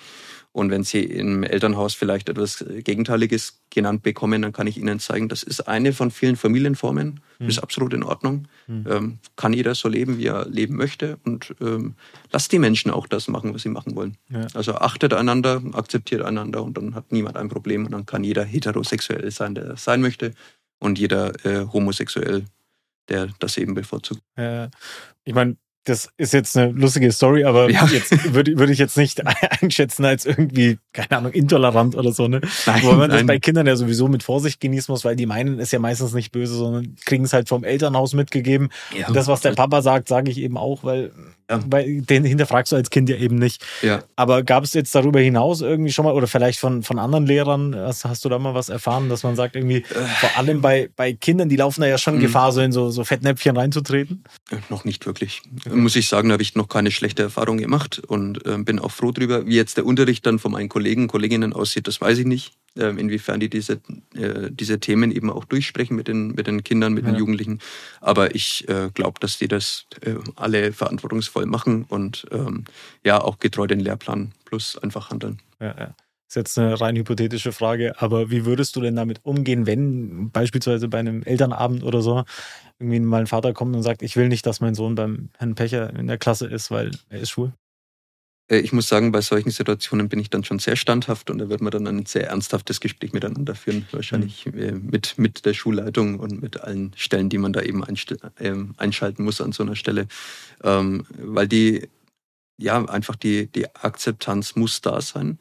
Und wenn Sie im Elternhaus vielleicht etwas Gegenteiliges genannt bekommen, dann kann ich Ihnen zeigen, das ist eine von vielen Familienformen, mhm. ist absolut in Ordnung. Mhm. Ähm, kann jeder so leben, wie er leben möchte und ähm, lasst die Menschen auch das machen, was sie machen wollen. Ja. Also achtet einander, akzeptiert einander und dann hat niemand ein Problem und dann kann jeder heterosexuell sein, der sein möchte und jeder äh, homosexuell, der das eben bevorzugt. Ja. Ich meine, das ist jetzt eine lustige Story, aber ja. jetzt würde, würde ich jetzt nicht [LAUGHS] einschätzen als irgendwie, keine Ahnung, intolerant oder so, ne? Nein, Wo man nein. das bei Kindern ja sowieso mit Vorsicht genießen muss, weil die meinen es ja meistens nicht böse, sondern kriegen es halt vom Elternhaus mitgegeben. Ja. Und das, was der Papa sagt, sage ich eben auch, weil, ja. weil den hinterfragst du als Kind ja eben nicht. Ja. Aber gab es jetzt darüber hinaus irgendwie schon mal, oder vielleicht von, von anderen Lehrern, hast, hast du da mal was erfahren, dass man sagt, irgendwie, äh. vor allem bei, bei Kindern, die laufen da ja schon mhm. Gefahr, so in so, so Fettnäpfchen reinzutreten? Noch nicht wirklich muss ich sagen, habe ich noch keine schlechte Erfahrung gemacht und äh, bin auch froh drüber. Wie jetzt der Unterricht dann von meinen Kollegen, Kolleginnen aussieht, das weiß ich nicht. Äh, inwiefern die diese, äh, diese Themen eben auch durchsprechen mit den, mit den Kindern, mit ja. den Jugendlichen. Aber ich äh, glaube, dass die das äh, alle verantwortungsvoll machen und ähm, ja auch getreu den Lehrplan plus einfach handeln. Ja, ja. Das ist jetzt eine rein hypothetische Frage, aber wie würdest du denn damit umgehen, wenn beispielsweise bei einem Elternabend oder so irgendwie mal ein Vater kommt und sagt, ich will nicht, dass mein Sohn beim Herrn Pecher in der Klasse ist, weil er ist schwul? äh, ich muss sagen, bei solchen Situationen bin ich dann schon sehr standhaft und da wird man dann ein sehr ernsthaftes Gespräch miteinander führen, wahrscheinlich mhm. mit, mit der Schulleitung und mit allen Stellen, die man da eben ähm, einschalten muss an so einer Stelle. Ähm, weil die, ja, einfach die, die Akzeptanz muss da sein.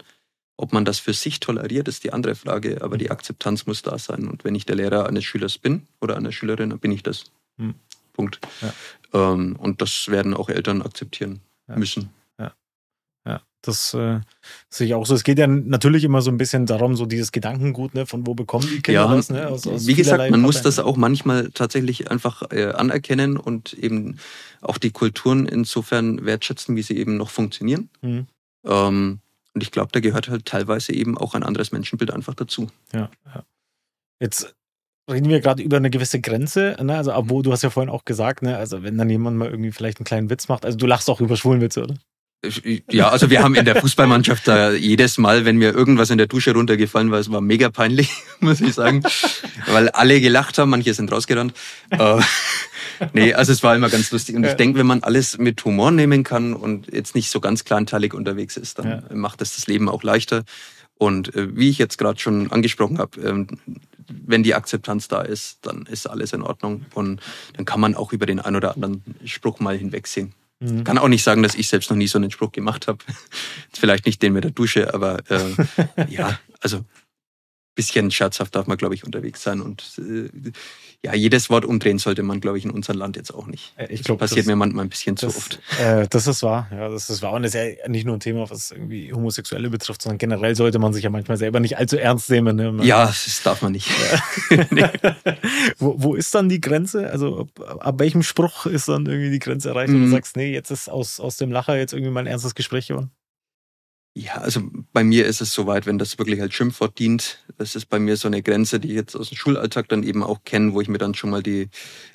Ob man das für sich toleriert, ist die andere Frage, aber die Akzeptanz muss da sein. Und wenn ich der Lehrer eines Schülers bin oder einer Schülerin, dann bin ich das. Mhm. Punkt. Ja. Ähm, und das werden auch Eltern akzeptieren ja. müssen. Das äh, sehe ich auch so. Es geht ja natürlich immer so ein bisschen darum, so dieses Gedankengut, ne, von wo bekommen die Kinder ja, das, ne? Aus, aus wie gesagt, man muss das auch manchmal tatsächlich einfach äh, anerkennen und eben auch die Kulturen insofern wertschätzen, wie sie eben noch funktionieren. Mhm. Ähm, und ich glaube, da gehört halt teilweise eben auch ein anderes Menschenbild einfach dazu. Ja, ja. Jetzt reden wir gerade über eine gewisse Grenze, ne? Also, wo du hast ja vorhin auch gesagt, ne, also wenn dann jemand mal irgendwie vielleicht einen kleinen Witz macht, also du lachst auch über Schwulenwitze, oder? Ja, also wir haben in der Fußballmannschaft da jedes Mal, wenn mir irgendwas in der Dusche runtergefallen war, es war mega peinlich, [LAUGHS] muss ich sagen, weil alle gelacht haben, manche sind rausgerannt. Äh, nee, also es war immer ganz lustig. Und ich denke, wenn man alles mit Humor nehmen kann und jetzt nicht so ganz kleinteilig unterwegs ist, dann ja. macht das das Leben auch leichter. Und äh, wie ich jetzt gerade schon angesprochen habe, ähm, wenn die Akzeptanz da ist, dann ist alles in Ordnung. Und dann kann man auch über den ein oder anderen Spruch mal hinwegsehen. Mhm. Kann auch nicht sagen, dass ich selbst noch nie so einen Spruch gemacht habe. [LAUGHS] Vielleicht nicht den mit der Dusche, aber äh, [LAUGHS] ja, also bisschen scherzhaft darf man, glaube ich, unterwegs sein. Und äh, ja, jedes Wort umdrehen sollte man, glaube ich, in unserem Land jetzt auch nicht. Ich glaub, das passiert das, mir manchmal ein bisschen das, zu oft. Äh, das ist wahr. Ja, das ist wahr. Und es ist ja nicht nur ein Thema, was irgendwie Homosexuelle betrifft, sondern generell sollte man sich ja manchmal selber nicht allzu ernst nehmen. Ne? Ja, das darf man nicht. [LAUGHS] [LAUGHS] nee. wo, wo ist dann die Grenze? Also ab, ab, welchem Spruch ist dann irgendwie die Grenze erreicht, mhm. und du sagst, nee, jetzt ist aus, aus dem Lacher jetzt irgendwie mal ein ernstes Gespräch geworden? Ja, also bei mir ist es soweit, wenn das wirklich als Schimpfwort dient. Das ist bei mir so eine Grenze, die ich jetzt aus dem Schulalltag dann eben auch kenne, wo ich mir dann schon mal die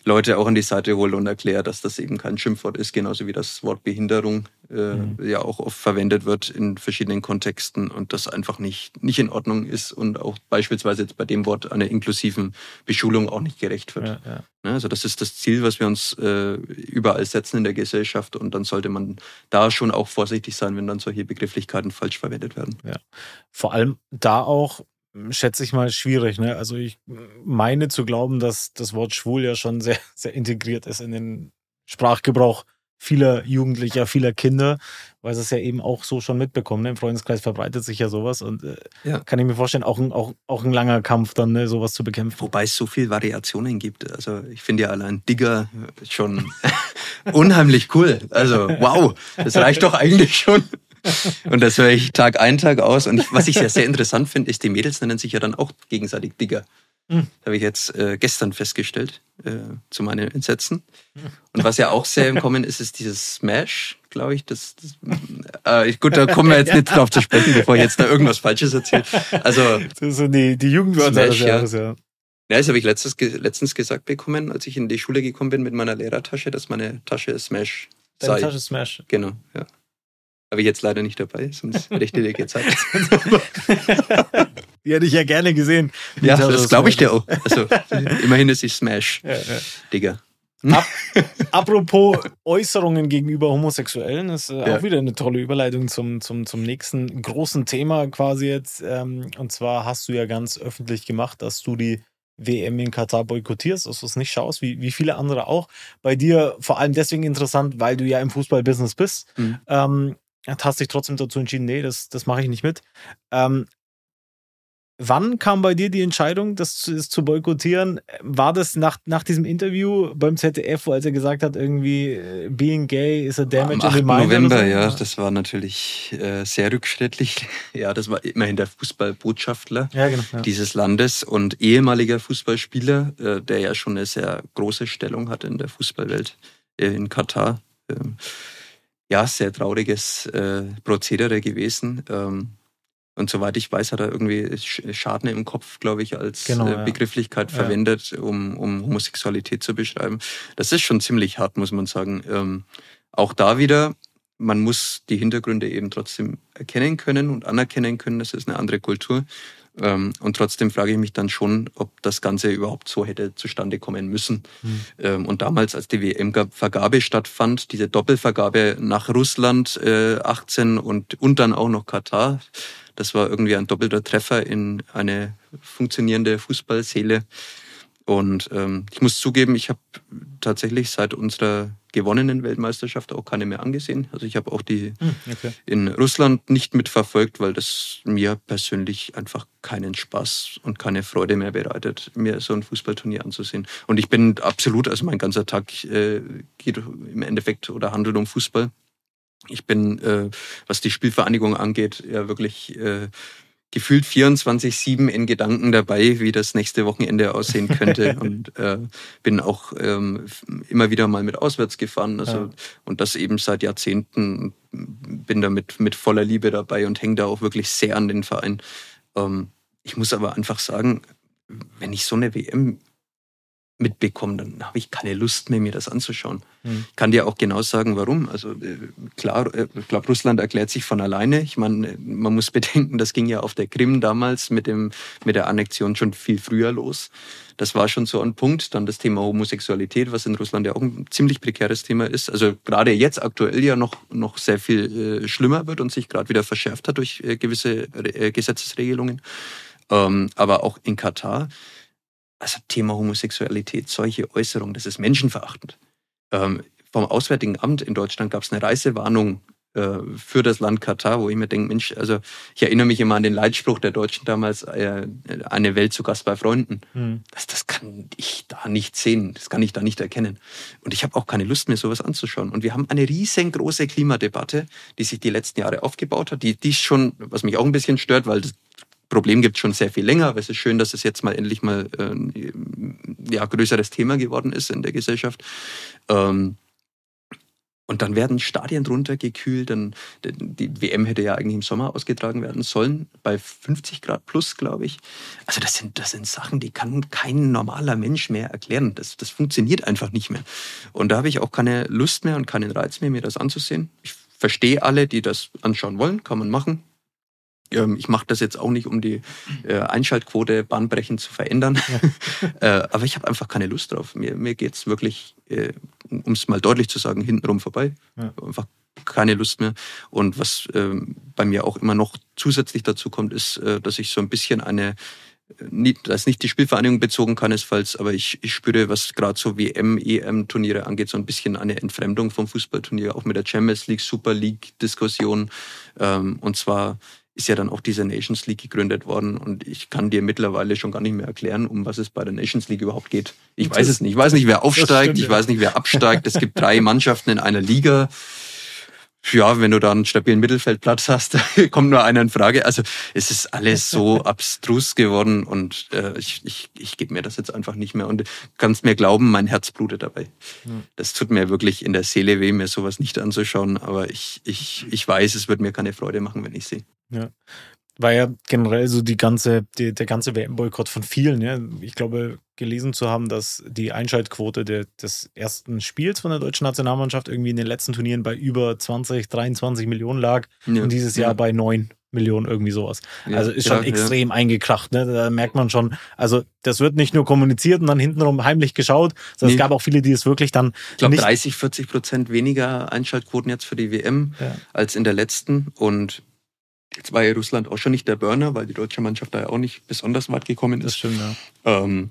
Leute auch an die Seite hole und erkläre, dass das eben kein Schimpfwort ist, genauso wie das Wort Behinderung äh, mhm. ja auch oft verwendet wird in verschiedenen Kontexten und das einfach nicht, nicht in Ordnung ist und auch beispielsweise jetzt bei dem Wort einer inklusiven Beschulung auch nicht gerecht wird. Ja, ja. Ne, also das ist das Ziel, was wir uns äh, überall setzen in der Gesellschaft und dann sollte man da schon auch vorsichtig sein, wenn dann solche Begrifflichkeiten falsch verwendet werden. Ja. Vor allem da auch, schätze ich mal, schwierig. Ne? Also ich meine zu glauben, dass das Wort schwul ja schon sehr, sehr integriert ist in den Sprachgebrauch vieler Jugendlicher, vieler Kinder, weil sie es ja eben auch so schon mitbekommen. Ne? Im Freundeskreis verbreitet sich ja sowas und äh, ja. kann ich mir vorstellen, auch ein, auch, auch ein langer Kampf dann, ne, sowas zu bekämpfen. Wobei es so viele Variationen gibt. Also ich finde ja allein Digger schon [LAUGHS] unheimlich cool. Also wow, das reicht doch eigentlich schon. Und das höre ich Tag ein, Tag aus. Und was ich sehr, sehr interessant finde, ist, die Mädels nennen sich ja dann auch gegenseitig Digger. Mhm. Habe ich jetzt äh, gestern festgestellt, äh, zu meinen Entsetzen. Und was ja auch sehr im Kommen ist, ist dieses Smash, glaube ich. Das, das äh, gut, da kommen wir jetzt nicht drauf zu sprechen, bevor ich jetzt da irgendwas Falsches erzähle. Also das sind die, die Jugendwörter Smash, Jahres, ja. ja. Ja, das habe ich letztens, letztens gesagt bekommen, als ich in die Schule gekommen bin mit meiner Lehrertasche, dass meine Tasche Smash Deine sei. Tasche Smash. Genau, ja. Habe ich jetzt leider nicht dabei, sonst hätte ich dir gezeigt. [LAUGHS] Die hätte ich ja gerne gesehen. Ja, das glaube ich dir auch. Also, immerhin ist sie Smash. Ja, ja. Digga. Ab, apropos Äußerungen gegenüber Homosexuellen, ist äh, ja. auch wieder eine tolle Überleitung zum, zum, zum nächsten großen Thema quasi jetzt. Ähm, und zwar hast du ja ganz öffentlich gemacht, dass du die WM in Katar boykottierst, dass du es nicht schaust, wie, wie viele andere auch. Bei dir vor allem deswegen interessant, weil du ja im Fußballbusiness bist. Mhm. Ähm, hast dich trotzdem dazu entschieden, nee, das, das mache ich nicht mit. Ähm, wann kam bei dir die Entscheidung, das zu, das zu, boykottieren? War das nach, nach diesem Interview beim ZDF, wo als er gesagt hat, irgendwie, äh, being gay is a damage Am in the mind? November, so? ja, das war natürlich äh, sehr rückschrittlich. [LAUGHS] Ja, das war immerhin der Fußballbotschafter ja, genau, ja. dieses Landes und ehemaliger Fußballspieler, äh, der ja schon eine sehr große Stellung hat in der Fußballwelt äh, in Katar. Ähm, ja, sehr trauriges äh, Prozedere gewesen. Ähm, und soweit ich weiß, hat er irgendwie Schaden im Kopf, glaube ich, als genau, äh, Begrifflichkeit ja. verwendet, um, um Homosexualität zu beschreiben. Das ist schon ziemlich hart, muss man sagen. Ähm, auch da wieder, man muss die Hintergründe eben trotzdem erkennen können und anerkennen können. Das ist eine andere Kultur. Ähm, und trotzdem frage ich mich dann schon, ob das Ganze überhaupt so hätte zustande kommen müssen. Mhm. Und damals, als die WM-Vergabe stattfand, diese Doppelvergabe nach Russland äh, 18 und, und dann auch noch Katar, das war irgendwie ein doppelter Treffer in eine funktionierende Fußballseele. Und ähm, ich muss zugeben, ich habe tatsächlich seit unserer gewonnenen Weltmeisterschaft auch keine mehr angesehen. Also ich habe auch die hm, okay. in Russland nicht mitverfolgt, weil das mir persönlich einfach keinen Spaß und keine Freude mehr bereitet, mir so ein Fußballturnier anzusehen. Und ich bin absolut, also mein ganzer Tag äh, geht im Endeffekt oder handelt um Fußball. Ich bin, äh, was die Spielvereinigung angeht, ja wirklich äh, gefühlt 24-7 in Gedanken dabei, wie das nächste Wochenende aussehen könnte. [LAUGHS] und äh, bin auch ähm, immer wieder mal mit auswärts gefahren. Also, ja. Und das eben seit Jahrzehnten. Bin da mit, mit voller Liebe dabei und hänge da auch wirklich sehr an den Verein. Ähm, ich muss aber einfach sagen, wenn ich so eine WM mitbekomme, dann habe ich keine Lust mehr, mir das anzuschauen. Mhm. Ich kann dir auch genau sagen, warum. Also äh, klar, äh, ich glaube, Russland erklärt sich von alleine. Ich meine, man muss [LAUGHS] bedenken, das ging ja auf der Krim damals mit, dem, mit der Annexion schon viel früher los. Das war schon so ein Punkt. Dann das Thema Homosexualität, was in Russland ja auch ein ziemlich prekäres Thema ist. Also gerade jetzt aktuell ja noch, noch sehr viel äh, schlimmer wird und sich gerade wieder verschärft hat durch äh, gewisse äh, Gesetzesregelungen. Ähm, aber auch in Katar also Thema Homosexualität, solche Äußerungen, das ist menschenverachtend. Ähm, vom Auswärtigen Amt in Deutschland gab es eine Reisewarnung äh, für das Land Katar, wo ich mir denke, Mensch, also ich erinnere mich immer an den Leitspruch der Deutschen damals, äh, eine Welt zu Gast bei Freunden. Mhm. Das, das kann ich da nicht sehen, das kann ich da nicht erkennen. Und ich habe auch keine Lust mehr, sowas anzuschauen. Und wir haben eine riesengroße Klimadebatte, die sich die letzten Jahre aufgebaut hat, die, die schon, was mich auch ein bisschen stört, weil das, Problem gibt es schon sehr viel länger, aber es ist schön, dass es jetzt mal endlich mal ein äh, ja, größeres Thema geworden ist in der Gesellschaft. Ähm, und dann werden Stadien runtergekühlt. Dann, die WM hätte ja eigentlich im Sommer ausgetragen werden sollen, bei 50 Grad plus, glaube ich. Also das sind, das sind Sachen, die kann kein normaler Mensch mehr erklären. Das, das funktioniert einfach nicht mehr. Und da habe ich auch keine Lust mehr und keinen Reiz mehr, mir das anzusehen. Ich verstehe alle, die das anschauen wollen, kann man machen. Ähm, ich mache das jetzt auch nicht, um die äh, Einschaltquote bahnbrechend zu verändern. Ja. [LAUGHS] Äh, aber ich habe einfach keine Lust drauf. Mir, mir geht es wirklich, äh, um es mal deutlich zu sagen, hintenrum vorbei. Ja. Einfach keine Lust mehr. Und was ähm, bei mir auch immer noch zusätzlich dazu kommt, ist, dass ich so ein bisschen eine nicht, das nicht die Spielvereinigung bezogen keinesfalls, aber ich, ich spüre, was gerade so WM, EM-Turniere angeht, so ein bisschen eine Entfremdung vom Fußballturnier, auch mit der Champions League, Super League-Diskussion. Ähm, und zwar ist ja dann auch diese Nations League gegründet worden und ich kann dir mittlerweile schon gar nicht mehr erklären, um was es bei der Nations League überhaupt geht. Ich weiß es nicht. Ich weiß nicht, wer aufsteigt, stimmt, ich ja. weiß nicht, wer absteigt. Es gibt drei [LAUGHS] Mannschaften in einer Liga. Ja, wenn du da einen stabilen Mittelfeldplatz hast, [LAUGHS] kommt nur einer in Frage. Also es ist alles so [LAUGHS] abstrus geworden und äh, ich, ich, ich gebe mir das jetzt einfach nicht mehr und kannst mir glauben, mein Herz blutet dabei. Das tut mir wirklich in der Seele weh, mir sowas nicht anzuschauen, aber ich, ich, ich weiß, es wird mir keine Freude machen, wenn ich sehe. Ja. War ja generell so die ganze, die, der ganze WM-Boykott von vielen. Ja. Ich glaube, gelesen zu haben, dass die Einschaltquote der, des ersten Spiels von der deutschen Nationalmannschaft irgendwie in den letzten Turnieren bei über 20, 23 Millionen lag ja. und dieses Jahr ja. bei 9 Millionen irgendwie sowas. Ja, also ist schon extrem eingekracht. Ne? Da merkt man schon, also das wird nicht nur kommuniziert und dann hintenrum heimlich geschaut, sondern nee. es gab auch viele, die es wirklich dann. Ich glaube 30, 40 Prozent weniger Einschaltquoten jetzt für die WM als in der letzten. Und Jetzt war ja Russland auch schon nicht der Burner, weil die deutsche Mannschaft da ja auch nicht besonders weit gekommen ist. Das stimmt, ja. Ähm,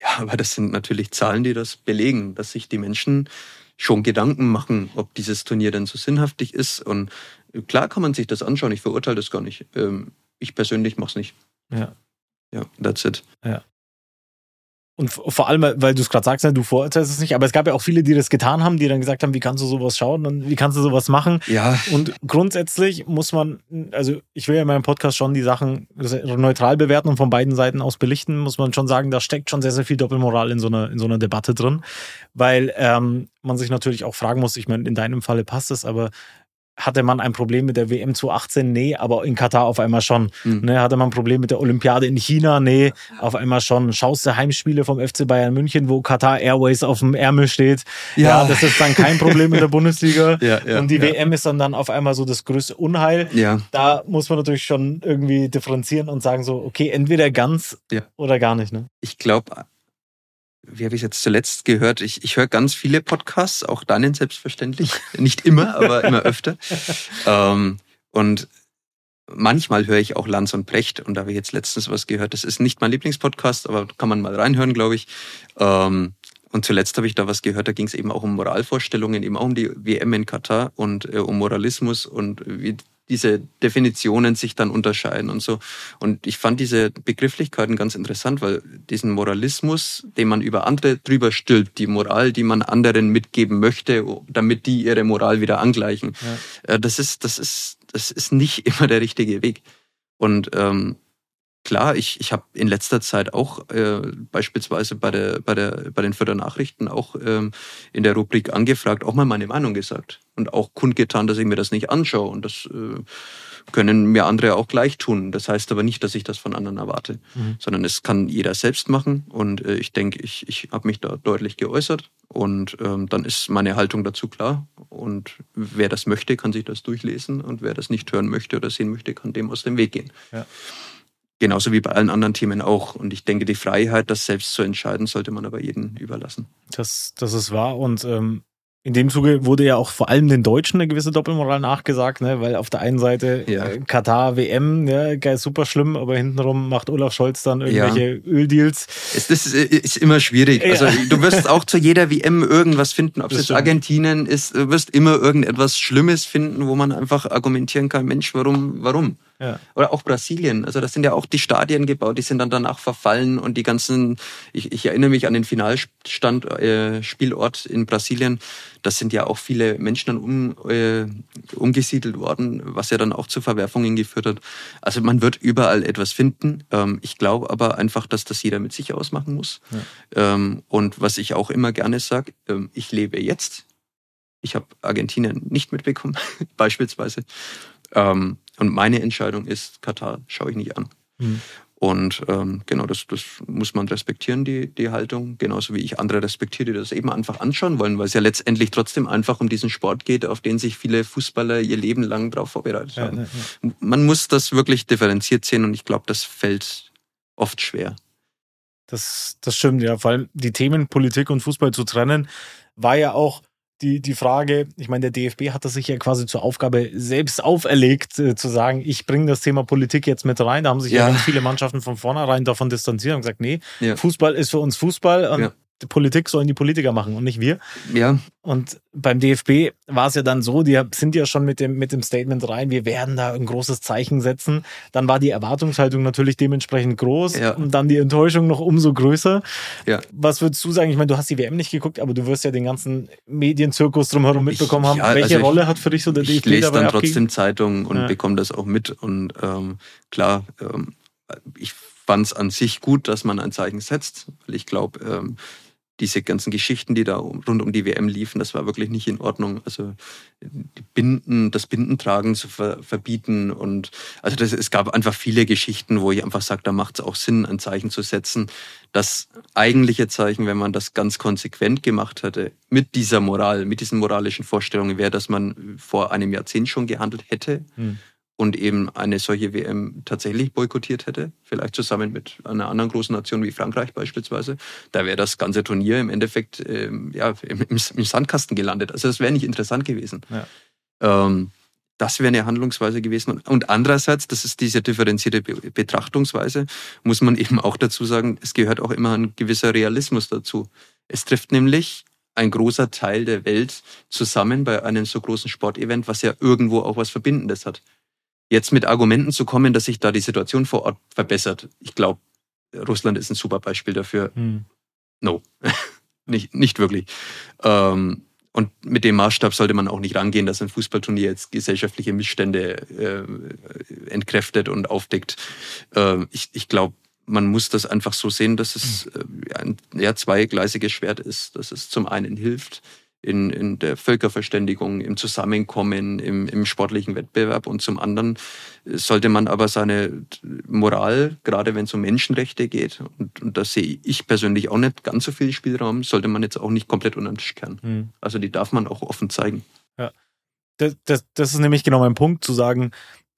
ja, aber das sind natürlich Zahlen, die das belegen, dass sich die Menschen schon Gedanken machen, ob dieses Turnier denn so sinnhaftig ist. Und klar kann man sich das anschauen, ich verurteile das gar nicht. Ähm, ich persönlich mache es nicht. Ja. Ja, that's it. Ja. Und vor allem, weil du es gerade sagst, ne, du verurteilst es nicht, aber es gab ja auch viele, die das getan haben, die dann gesagt haben, wie kannst du sowas schauen und wie kannst du sowas machen? Ja. Und grundsätzlich muss man, also ich will ja in meinem Podcast schon die Sachen neutral bewerten und von beiden Seiten aus belichten, muss man schon sagen, da steckt schon sehr, sehr viel Doppelmoral in so einer, in so einer Debatte drin, weil ähm, man sich natürlich auch fragen muss, ich meine, in deinem Falle passt es, aber hatte man ein Problem mit der WM 2018? Nee, aber in Katar auf einmal schon. Mhm. Ne, hatte man ein Problem mit der Olympiade in China? Nee, auf einmal schon. Schaust du Heimspiele vom FC Bayern München, wo Katar Airways auf dem Ärmel steht? Ja, ja das ist dann kein Problem in der [LAUGHS] Bundesliga. Ja, ja, und die WM ist dann, dann auf einmal so das größte Unheil. Ja. Da muss man natürlich schon irgendwie differenzieren und sagen so, okay, entweder ganz oder gar nicht. Ne? Ich glaube, wie habe ich jetzt zuletzt gehört? Ich, ich höre ganz viele Podcasts, auch deinen selbstverständlich. [LAUGHS] Nicht immer, aber immer öfter. [LAUGHS] Ähm, und manchmal höre ich auch Lanz und Brecht und da habe ich jetzt letztens was gehört. Das ist nicht mein Lieblingspodcast, aber kann man mal reinhören, glaube ich. Ähm, und zuletzt habe ich da was gehört, da ging es eben auch um Moralvorstellungen, eben auch um die WM in Katar und äh, um Moralismus und wie diese Definitionen sich dann unterscheiden und so. Und ich fand diese Begrifflichkeiten ganz interessant, weil diesen Moralismus, den man über andere drüber stülpt, die Moral, die man anderen mitgeben möchte, damit die ihre Moral wieder angleichen, ja. Äh, das ist, das ist, das ist nicht [LAUGHS] immer der richtige Weg. Und ähm, klar, ich, ich habe in letzter Zeit auch äh, beispielsweise bei, der, bei, der, bei den Fördernachrichten auch ähm, in der Rubrik angefragt, auch mal meine Meinung gesagt und auch kundgetan, dass ich mir das nicht anschaue. Und das äh, können mir andere auch gleich tun. Das heißt aber nicht, dass ich das von anderen erwarte, mhm. sondern es kann jeder selbst machen. Und äh, ich denke, ich, ich habe mich da deutlich geäußert. Und ähm, dann ist meine Haltung dazu klar. Und wer das möchte, kann sich das durchlesen. Und wer das nicht hören möchte oder sehen möchte, kann dem aus dem Weg gehen. Ja. Genauso wie bei allen anderen Themen auch. Und ich denke, die Freiheit, das selbst zu entscheiden, sollte man aber jedem überlassen. Das, das ist wahr. Und ähm, in dem Zuge wurde ja auch vor allem den Deutschen eine gewisse Doppelmoral nachgesagt, ne? weil auf der einen Seite ja. äh, Katar, WM, ja, geil, super schlimm, aber hintenrum macht Olaf Scholz dann irgendwelche ja. Öldeals. Es, das ist immer schwierig. Also du wirst auch zu jeder WM irgendwas finden, ob es jetzt Argentinien ist, du wirst immer irgendetwas Schlimmes finden, wo man einfach argumentieren kann, Mensch, warum, warum? Ja. Oder auch Brasilien. Also das sind ja auch die Stadien gebaut, die sind dann danach verfallen und die ganzen, ich, ich erinnere mich an den Finalstand, äh, Spielort in Brasilien, das sind ja auch viele Menschen dann um, äh, umgesiedelt worden, was ja dann auch zu Verwerfungen geführt hat. Also man wird überall etwas finden. Ähm, ich glaube aber einfach, dass das jeder mit sich ausmachen muss. Ja. Ähm, und was ich auch immer gerne sage, ähm, ich lebe jetzt. Ich habe Argentinien nicht mitbekommen, [LAUGHS] beispielsweise. Ähm, und meine Entscheidung ist, Katar schaue ich nicht an. Mhm. Und ähm, genau, das, das muss man respektieren, die, die Haltung. Genauso wie ich andere respektiere, die das eben einfach anschauen wollen, weil es ja letztendlich trotzdem einfach um diesen Sport geht, auf den sich viele Fußballer ihr Leben lang drauf vorbereitet haben. Ja, ja, ja. Man muss das wirklich differenziert sehen und ich glaube, das fällt oft schwer. Das, das stimmt, ja. Vor allem die Themen Politik und Fußball zu trennen, war ja auch die, die Frage, ich meine, der DFB hat das sich ja quasi zur Aufgabe selbst auferlegt, äh, zu sagen, ich bringe das Thema Politik jetzt mit rein. Da haben sich ja, ja ganz viele Mannschaften von vornherein davon distanziert und gesagt, nee, ja. Fußball ist für uns Fußball und ja die Politik sollen die Politiker machen und nicht wir. Ja. Und beim DFB war es ja dann so, die sind ja schon mit dem, mit dem Statement rein, wir werden da ein großes Zeichen setzen. Dann war die Erwartungshaltung natürlich dementsprechend groß ja. und dann die Enttäuschung noch umso größer. Ja. Was würdest du sagen? Ich meine, du hast die WM nicht geguckt, aber du wirst ja den ganzen Medienzirkus drumherum mitbekommen haben. Ja, Welche also Rolle hat für dich so der DFB? Ich lese dann trotzdem Zeitungen und ja. bekomme das auch mit. Und ähm, klar, ähm, ich fand es an sich gut, dass man ein Zeichen setzt, weil ich glaube, ähm, diese ganzen Geschichten, die da rund um die WM liefen, das war wirklich nicht in Ordnung. Also die Binden, das Bindentragen zu ver verbieten und also das, es gab einfach viele Geschichten, wo ich einfach sage, da macht es auch Sinn, ein Zeichen zu setzen. Das eigentliche Zeichen, wenn man das ganz konsequent gemacht hätte, mit dieser Moral, mit diesen moralischen Vorstellungen, wäre, dass man vor einem Jahrzehnt schon gehandelt hätte. Hm und eben eine solche WM tatsächlich boykottiert hätte, vielleicht zusammen mit einer anderen großen Nation wie Frankreich beispielsweise, da wäre das ganze Turnier im Endeffekt ähm, ja, im, im, Sandkasten gelandet. Also das wäre nicht interessant gewesen. Ja. Ähm, das wäre eine Handlungsweise gewesen. Und andererseits, das ist diese differenzierte Betrachtungsweise, muss man [LAUGHS] eben auch dazu sagen, es gehört auch immer ein gewisser Realismus dazu. Es trifft nämlich ein großer Teil der Welt zusammen bei einem so großen Sportevent, was ja irgendwo auch was Verbindendes hat. Jetzt mit Argumenten zu kommen, dass sich da die Situation vor Ort verbessert, ich glaube, Russland ist ein super Beispiel dafür. Hm. No, [LAUGHS] nicht, nicht wirklich. Ähm, und mit dem Maßstab sollte man auch nicht rangehen, dass ein Fußballturnier jetzt gesellschaftliche Missstände äh, entkräftet und aufdeckt. Äh, ich ich glaube, man muss das einfach so sehen, dass es hm. äh, ein ja, zweigleisiges Schwert ist, dass es zum einen hilft, in, in der Völkerverständigung, im Zusammenkommen, im, im sportlichen Wettbewerb. Und zum anderen sollte man aber seine Moral, gerade wenn es um Menschenrechte geht, und, und da sehe ich persönlich auch nicht ganz so viel Spielraum, sollte man jetzt auch nicht komplett unter den Tisch kehren. Mhm. Also die darf man auch offen zeigen. Ja. Das, das, das ist nämlich genau mein Punkt, zu sagen,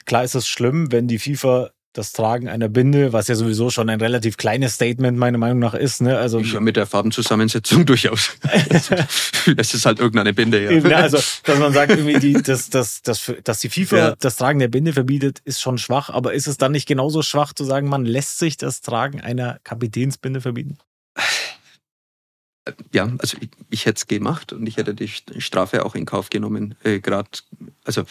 klar ist es schlimm, wenn die FIFA das Tragen einer Binde, was ja sowieso schon ein relativ kleines Statement meiner Meinung nach ist. Ne? Also ich mit der Farbenzusammensetzung [LAUGHS] durchaus. Es ist halt irgendeine Binde, ja. Ne? Also, dass man sagt, irgendwie die, dass, dass, dass, dass die FIFA ja. das Tragen der Binde verbietet, ist schon schwach. Aber ist es dann nicht genauso schwach zu sagen, man lässt sich das Tragen einer Kapitänsbinde verbieten? Ja, also ich, ich hätte es gemacht und ich hätte die Strafe auch in Kauf genommen. Äh, Gerade, also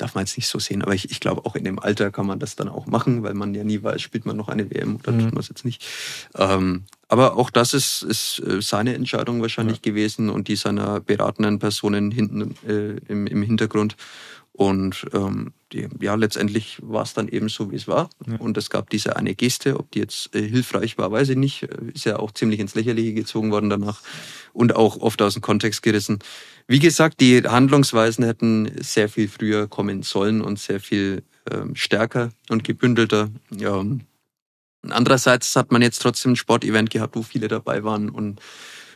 darf man jetzt nicht so sehen. Aber ich, ich glaube, auch in dem Alter kann man das dann auch machen, weil man ja nie weiß, spielt man noch eine WM oder mhm. tut man es jetzt nicht. Ähm, aber auch das ist, ist äh, seine Entscheidung wahrscheinlich ja. gewesen und die seiner beratenden Personen hinten äh, im, im Hintergrund. Und ähm, die, ja, letztendlich war es dann eben so, wie es war. Ja. Und es gab diese eine Geste, ob die jetzt äh, hilfreich war, weiß ich nicht. Ist ja auch ziemlich ins Lächerliche gezogen worden danach und auch oft aus dem Kontext gerissen. Wie gesagt, die Handlungsweisen hätten sehr viel früher kommen sollen und sehr viel ähm, stärker und gebündelter. Ja. Andererseits hat man jetzt trotzdem ein Sportevent gehabt, wo viele dabei waren und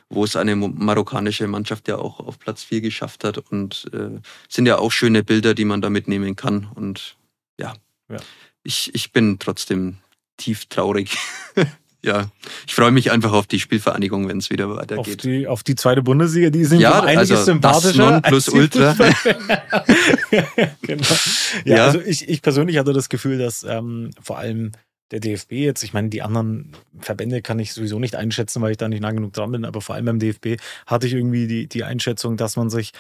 wo es eine marokkanische Mannschaft ja auch auf Platz 4 geschafft hat. Und äh, sind ja auch schöne Bilder, die man da mitnehmen kann. Und ja, ja. Ich, ich bin trotzdem tief traurig. [LAUGHS] ja, ich freue mich einfach auf die Spielvereinigung, wenn es wieder weitergeht. Auf die, auf die zweite Bundesliga, die sind ja, einiges also sympathischer. Das plus Ultra. [LAUGHS] genau. Ja, ja, also ich, ich persönlich hatte das Gefühl, dass ähm, vor allem der DFB jetzt, ich meine, die anderen Verbände kann ich sowieso nicht einschätzen, weil ich da nicht nah genug dran bin, aber vor allem beim DFB hatte ich irgendwie die, die Einschätzung, dass man sich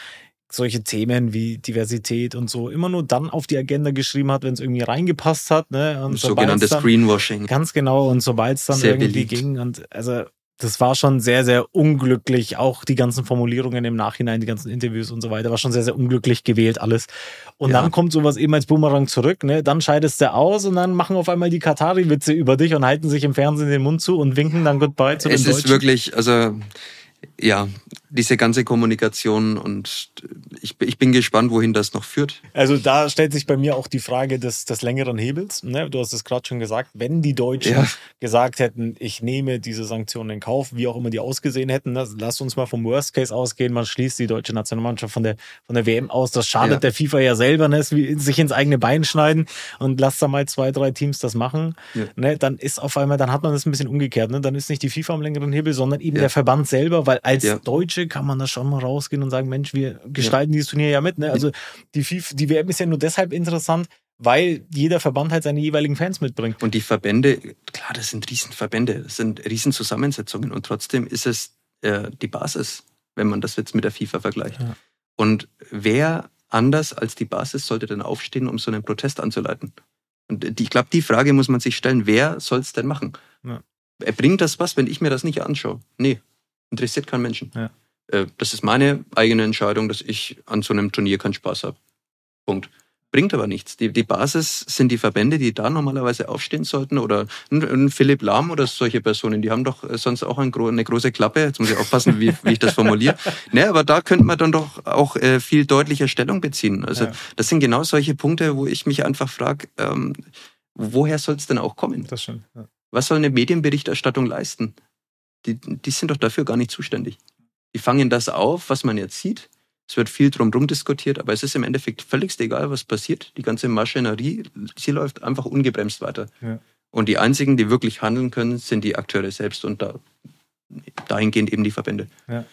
solche Themen wie Diversität und so immer nur dann auf die Agenda geschrieben hat, wenn es irgendwie reingepasst hat. Ne? Und Sogenanntes dann, Greenwashing. Ganz genau. Und sobald es dann Sehr irgendwie beliebt. ging und also das war schon sehr, sehr unglücklich. Auch die ganzen Formulierungen im Nachhinein, die ganzen Interviews und so weiter, war schon sehr, sehr unglücklich gewählt alles. Und ja. dann kommt sowas eben als Boomerang zurück, ne? Dann scheidest du aus und dann machen auf einmal die Katari-Witze über dich und halten sich im Fernsehen den Mund zu und winken dann Goodbye zu es den Es ist wirklich, also ja, diese ganze Kommunikation und ich, ich bin gespannt, wohin das noch führt. Also da stellt sich bei mir auch die Frage des, des längeren Hebels. Ne? Du hast es gerade schon gesagt, wenn die Deutschen ja. gesagt hätten, ich nehme diese Sanktionen in Kauf, wie auch immer die ausgesehen hätten, ne? lass uns mal vom Worst Case ausgehen, man schließt die deutsche Nationalmannschaft von der, von der WM aus. Das schadet ja. der FIFA ja selber, ne? sich ins eigene Bein schneiden und lass da mal zwei, drei Teams das machen. Ja. Ne? Dann ist auf einmal, dann hat man das ein bisschen umgekehrt. Ne? Dann ist nicht die FIFA am längeren Hebel, sondern eben der Verband selber, weil als Deutsche kann man da schon mal rausgehen und sagen, Mensch, wir gestalten ja. dieses Turnier ja mit. Ne? Also die, FIFA, die WM ist ja nur deshalb interessant, weil jeder Verband halt seine jeweiligen Fans mitbringt. Und die Verbände, klar, das sind Riesenverbände, das sind Riesenzusammensetzungen und trotzdem ist es äh, die Basis, wenn man das jetzt mit der FIFA vergleicht. Ja. Und wer anders als die Basis sollte denn aufstehen, um so einen Protest anzuleiten? Und ich glaube, die Frage muss man sich stellen, wer soll es denn machen? Ja. Bringt das was, wenn ich mir das nicht anschaue? Nee, interessiert keinen Menschen. Ja. Äh, das ist meine eigene Entscheidung, dass ich an so einem Turnier keinen Spaß habe. Punkt. Bringt aber nichts. Die, die Basis sind die Verbände, die da normalerweise aufstehen sollten. Oder ein, Philipp Lahm oder solche Personen, die haben doch äh, sonst auch ein, eine große Klappe. Jetzt muss ich aufpassen, wie, wie ich das formuliere. [LAUGHS] ne, aber da könnte man dann doch auch äh, viel deutlicher Stellung beziehen. Also ja. das sind genau solche Punkte, wo ich mich einfach frage, ähm, woher soll es denn auch kommen? Das schon, ja. Was soll eine Medienberichterstattung leisten? Die, die sind doch dafür gar nicht zuständig. Die fangen das auf, was man jetzt sieht. Es wird viel drumherum diskutiert, aber es ist im Endeffekt völlig egal, was passiert. Die ganze Maschinerie, sie läuft einfach ungebremst weiter. Ja. Und die einzigen, die wirklich handeln können, sind die Akteure selbst und da, dahingehend eben die Verbände. Ja.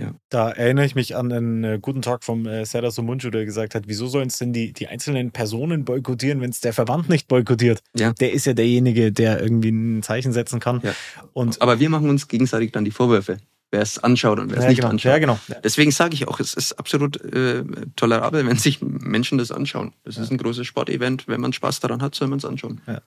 Ja. Da erinnere ich mich an einen äh, guten Tag vom äh, Serdar Somuncu, der gesagt hat, wieso sollen es denn die, die einzelnen Personen boykottieren, wenn es der Verband nicht boykottiert? Ja. Der ist ja derjenige, der irgendwie ein Zeichen setzen kann. Ja. Und Aber wir machen uns gegenseitig dann die Vorwürfe wer es anschaut und wer es ja, nicht genau. anschaut. Ja, genau. Deswegen sage ich auch, es ist absolut äh, tolerabel, wenn sich Menschen das anschauen. Das ja. ist ein großes Sportevent. Wenn man Spaß daran hat, soll man es anschauen. Ja.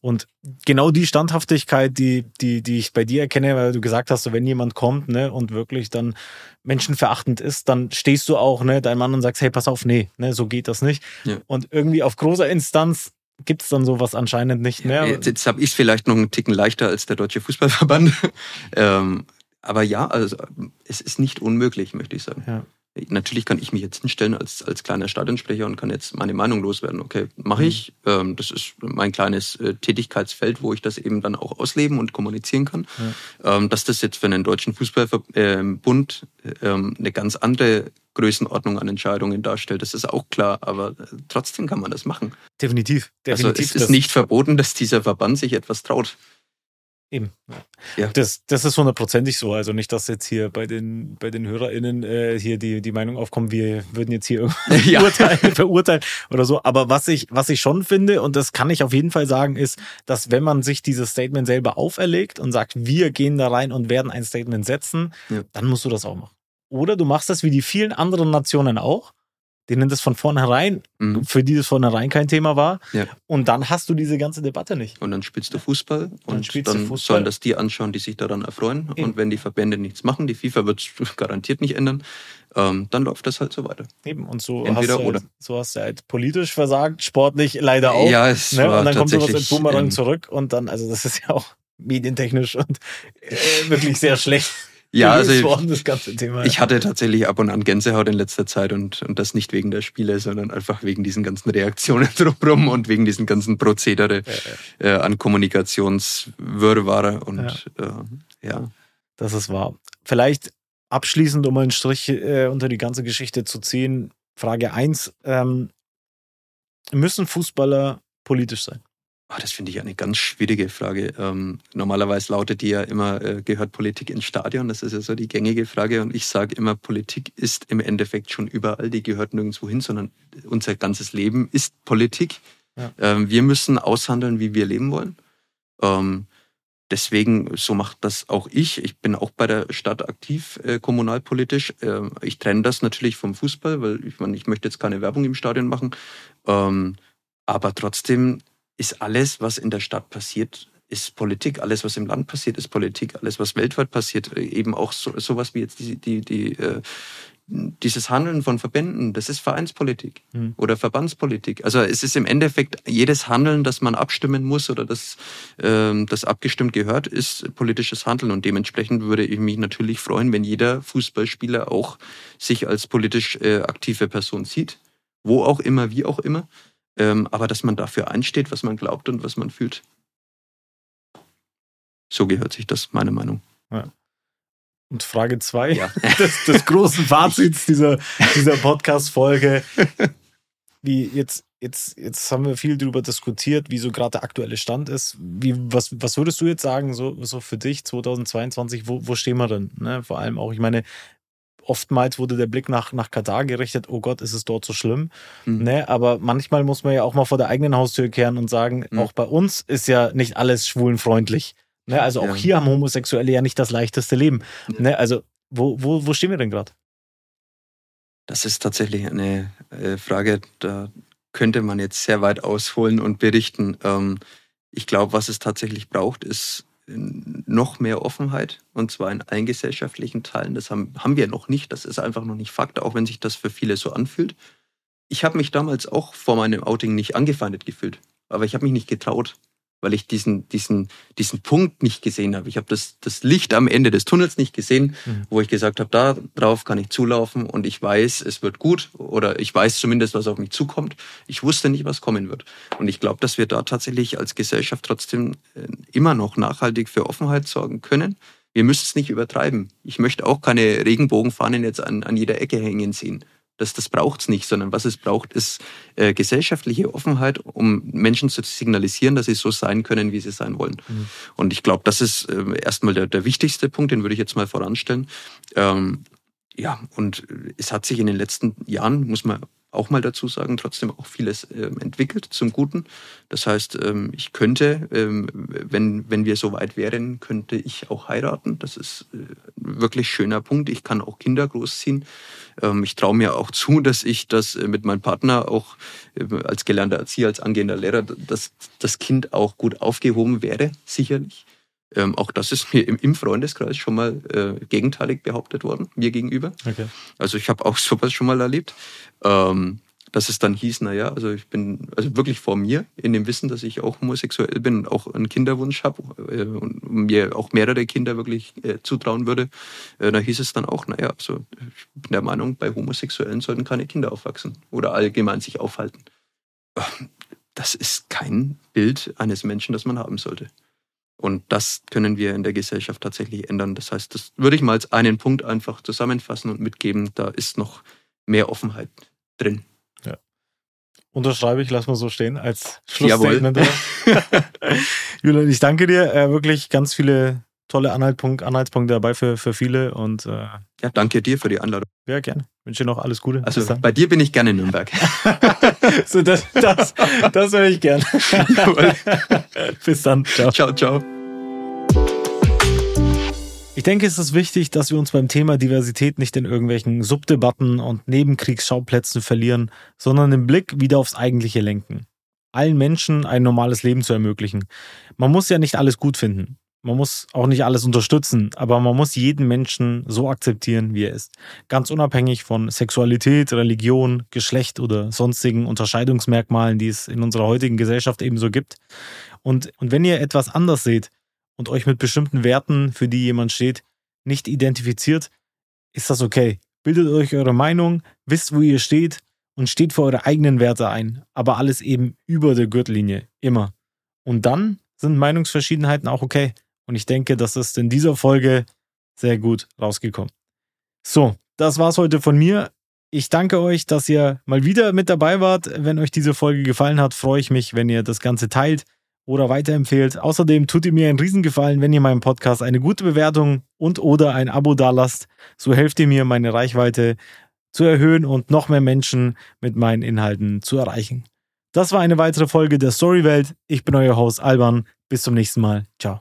Und genau die Standhaftigkeit, die, die, die ich bei dir erkenne, weil du gesagt hast, wenn jemand kommt ne, und wirklich dann menschenverachtend ist, dann stehst du auch, ne, dein Mann und sagst, hey, pass auf, nee, ne, so geht das nicht. Und irgendwie auf großer Instanz gibt es dann sowas anscheinend nicht mehr. Jetzt, jetzt habe ich es vielleicht noch einen Ticken leichter als der Deutsche Fußballverband. [LAUGHS] ähm, aber ja, also es ist nicht unmöglich, möchte ich sagen. Ja. Natürlich kann ich mich jetzt hinstellen als, als kleiner Stadionsprecher und kann jetzt meine Meinung loswerden. Okay, mache ich. Mhm. Ähm, das ist mein kleines äh, Tätigkeitsfeld, wo ich das eben dann auch ausleben und kommunizieren kann. Ja. Ähm, dass das jetzt für einen deutschen Fußballbund ähm, eine ganz andere Größenordnung an Entscheidungen darstellt, das ist auch klar, aber äh, trotzdem kann man das machen. Definitiv. definitiv also es ist nicht verboten, dass dieser Verband sich etwas traut. Eben. Ja. Das, das ist hundertprozentig so. Also nicht, dass jetzt hier bei den, bei den HörerInnen äh, hier die, die Meinung aufkommt, wir würden jetzt hier [LAUGHS] ja. verurteilen, verurteilen oder so. Aber was ich, was ich schon finde, und das kann ich auf jeden Fall sagen, ist, dass wenn man sich dieses Statement selber auferlegt und sagt, wir gehen da rein und werden ein Statement setzen, ja. dann musst du das auch machen. Oder du machst das wie die vielen anderen Nationen auch denen das von vornherein, mhm. für die das von vornherein kein Thema war. Ja. Und dann hast du diese ganze Debatte nicht. Und dann spielst du Fußball und dann, dann Fußball. sollen das die anschauen, die sich daran erfreuen. Eben. Und wenn die Verbände nichts machen, die FIFA wird es [LAUGHS] garantiert nicht ändern, ähm, dann läuft das halt so weiter. Eben, und so Entweder hast du, oder. Halt, so hast du halt politisch versagt, sportlich leider auch. Ja, es ne? Und dann kommt sowas in Boomerang zurück und dann, also das ist ja auch [LAUGHS] medientechnisch und äh, wirklich sehr schlecht ja, also worden, das ganze Thema. Ich hatte tatsächlich ab und an Gänsehaut in letzter Zeit und, und das nicht wegen der Spiele, sondern einfach wegen diesen ganzen Reaktionen [LAUGHS] drumherum und wegen diesen ganzen Prozedere ja, ja. Äh, an Kommunikationswirrwarr und ja. Äh, ja. Das ist wahr. Vielleicht abschließend, um einen Strich äh, unter die ganze Geschichte zu ziehen, Frage 1. Ähm, müssen Fußballer politisch sein? Oh, das finde ich eine ganz schwierige Frage. Ähm, normalerweise lautet die ja immer, äh, gehört Politik ins Stadion? Das ist ja so die gängige Frage. Und ich sage immer, Politik ist im Endeffekt schon überall. Die gehört nirgendwo hin, sondern unser ganzes Leben ist Politik. Ja. Ähm, wir müssen aushandeln, wie wir leben wollen. Ähm, deswegen, so macht das auch ich. Ich bin auch bei der Stadt aktiv, äh, kommunalpolitisch. Äh, ich trenne das natürlich vom Fußball, weil ich, meine, ich möchte jetzt keine Werbung im Stadion machen. Ähm, aber trotzdem ist alles, was in der Stadt passiert, ist Politik. Alles, was im Land passiert, ist Politik. Alles, was weltweit passiert, äh, eben auch so, sowas wie jetzt die, die, die, äh, dieses Handeln von Verbänden, das ist Vereinspolitik mhm. oder Verbandspolitik. Also es ist im Endeffekt jedes Handeln, das man abstimmen muss oder das, ähm, das abgestimmt gehört, ist politisches Handeln. Und dementsprechend würde ich mich natürlich freuen, wenn jeder Fußballspieler auch sich als politisch äh, aktive Person sieht. Wo auch immer, wie auch immer ähm, aber dass man dafür einsteht, was man glaubt und was man fühlt. So gehört sich das, meine Meinung. Ja. Und Frage zwei ja. [LAUGHS] des, des großen Fazits dieser, dieser Podcast-Folge. [LAUGHS] Wie jetzt, jetzt, jetzt haben wir viel darüber diskutiert, wie so gerade der aktuelle Stand ist. Wie, was, was würdest du jetzt sagen, so, so für dich 2022, wo, wo stehen wir denn? Ne? Vor allem auch, ich meine, oftmals wurde der Blick nach, nach Katar gerichtet, oh Gott, ist es dort so schlimm. Mhm. Ne? Aber manchmal muss man ja auch mal vor der eigenen Haustür kehren und sagen, mhm. auch bei uns ist ja nicht alles schwulenfreundlich. Ne? Also auch ja. hier haben Homosexuelle ja nicht das leichteste Leben. Ja. Ne? Also wo, wo, wo stehen wir denn gerade? Das ist tatsächlich eine äh, Frage, da könnte man jetzt sehr weit ausholen und berichten. Ähm, ich glaube, was es tatsächlich braucht, ist noch mehr Offenheit und zwar in allen gesellschaftlichen Teilen. Das haben, haben wir noch nicht. Das ist einfach noch nicht Fakt, auch wenn sich das für viele so anfühlt. Ich habe mich damals auch vor meinem Outing nicht angefeindet gefühlt, aber ich habe mich nicht getraut weil ich diesen, diesen, diesen Punkt nicht gesehen habe. Ich habe das, das Licht am Ende des Tunnels nicht gesehen, mhm. wo ich gesagt habe, da drauf kann ich zulaufen und ich weiß, es wird gut oder ich weiß zumindest, was auf mich zukommt. Ich wusste nicht, was kommen wird. Und ich glaube, dass wir da tatsächlich als Gesellschaft trotzdem äh, immer noch nachhaltig für Offenheit sorgen können. Wir müssen es nicht übertreiben. Ich möchte auch keine Regenbogenfahnen jetzt an, an jeder Ecke hängen sehen. Das, das braucht es nicht, sondern was es braucht, ist äh, gesellschaftliche Offenheit, um Menschen zu signalisieren, dass sie so sein können, wie sie sein wollen. Mhm. Und ich glaube, das ist äh, erstmal der, der wichtigste Punkt, den würde ich jetzt mal voranstellen. Ähm, ja, und es hat sich in den letzten Jahren, muss man auch mal dazu sagen, trotzdem auch vieles äh, entwickelt zum Guten. Das heißt, ähm, ich könnte, ähm, wenn, wenn wir so weit wären, könnte ich auch heiraten. Das ist äh, wirklich schöner Punkt. Ich kann auch Kinder großziehen. Ähm, ich traue mir auch zu, dass ich das äh, mit meinem Partner auch äh, als gelernter Erzieher, als angehender Lehrer, dass das Kind auch gut aufgehoben wäre, sicherlich. Ähm, auch das ist mir im, im Freundeskreis schon mal äh, gegenteilig behauptet worden, mir gegenüber. Okay. Also ich habe auch [LAUGHS] sowas schon mal erlebt. Ähm, dass es dann hieß, naja, also ich bin also wirklich vor mir, in dem Wissen, dass ich auch homosexuell bin und auch einen Kinderwunsch habe äh, und mir auch mehrere Kinder wirklich äh, zutrauen würde, äh, da hieß es dann auch, naja, also ich bin der Meinung, bei Homosexuellen sollten keine Kinder aufwachsen oder allgemein sich aufhalten. Das ist kein Bild eines Menschen, das man haben sollte. Und das können wir in der Gesellschaft tatsächlich ändern. Das heißt, das würde ich mal als einen Punkt einfach zusammenfassen und mitgeben. Da ist noch mehr Offenheit drin. Ja. Unterschreibe ich, lass mal so stehen als Schlussstatement. [LAUGHS] Julian, ich danke dir. Äh, wirklich ganz viele tolle Anhaltspunkte, Anhaltspunkte dabei für, für viele. Und, äh, ja, danke dir für die Einladung. Ja, gerne. Wünsche dir noch alles Gute. Also bei dir bin ich gerne in Nürnberg. [LAUGHS] so, das, das, das höre ich gern. [LAUGHS] Bis dann. Ciao. Ciao, ciao. Ich denke, es ist wichtig, dass wir uns beim Thema Diversität nicht in irgendwelchen Subdebatten und Nebenkriegsschauplätzen verlieren, sondern den Blick wieder aufs Eigentliche lenken. Allen Menschen ein normales Leben zu ermöglichen. Man muss ja nicht alles gut finden. Man muss auch nicht alles unterstützen, aber man muss jeden Menschen so akzeptieren, wie er ist. Ganz unabhängig von Sexualität, Religion, Geschlecht oder sonstigen Unterscheidungsmerkmalen, die es in unserer heutigen Gesellschaft ebenso gibt. Und, und wenn ihr etwas anders seht, und euch mit bestimmten Werten, für die jemand steht, nicht identifiziert, ist das okay. Bildet euch eure Meinung, wisst, wo ihr steht und steht für eure eigenen Werte ein, aber alles eben über der Gürtellinie, immer. Und dann sind Meinungsverschiedenheiten auch okay. Und ich denke, das ist in dieser Folge sehr gut rausgekommen. So, das war's heute von mir. Ich danke euch, dass ihr mal wieder mit dabei wart. Wenn euch diese Folge gefallen hat, freue ich mich, wenn ihr das Ganze teilt oder weiterempfehlt. Außerdem tut ihr mir einen Riesengefallen, wenn ihr meinem Podcast eine gute Bewertung und oder ein Abo dalasst. So helft ihr mir, meine Reichweite zu erhöhen und noch mehr Menschen mit meinen Inhalten zu erreichen. Das war eine weitere Folge der Storywelt. Ich bin euer Host Alban. Bis zum nächsten Mal. Ciao.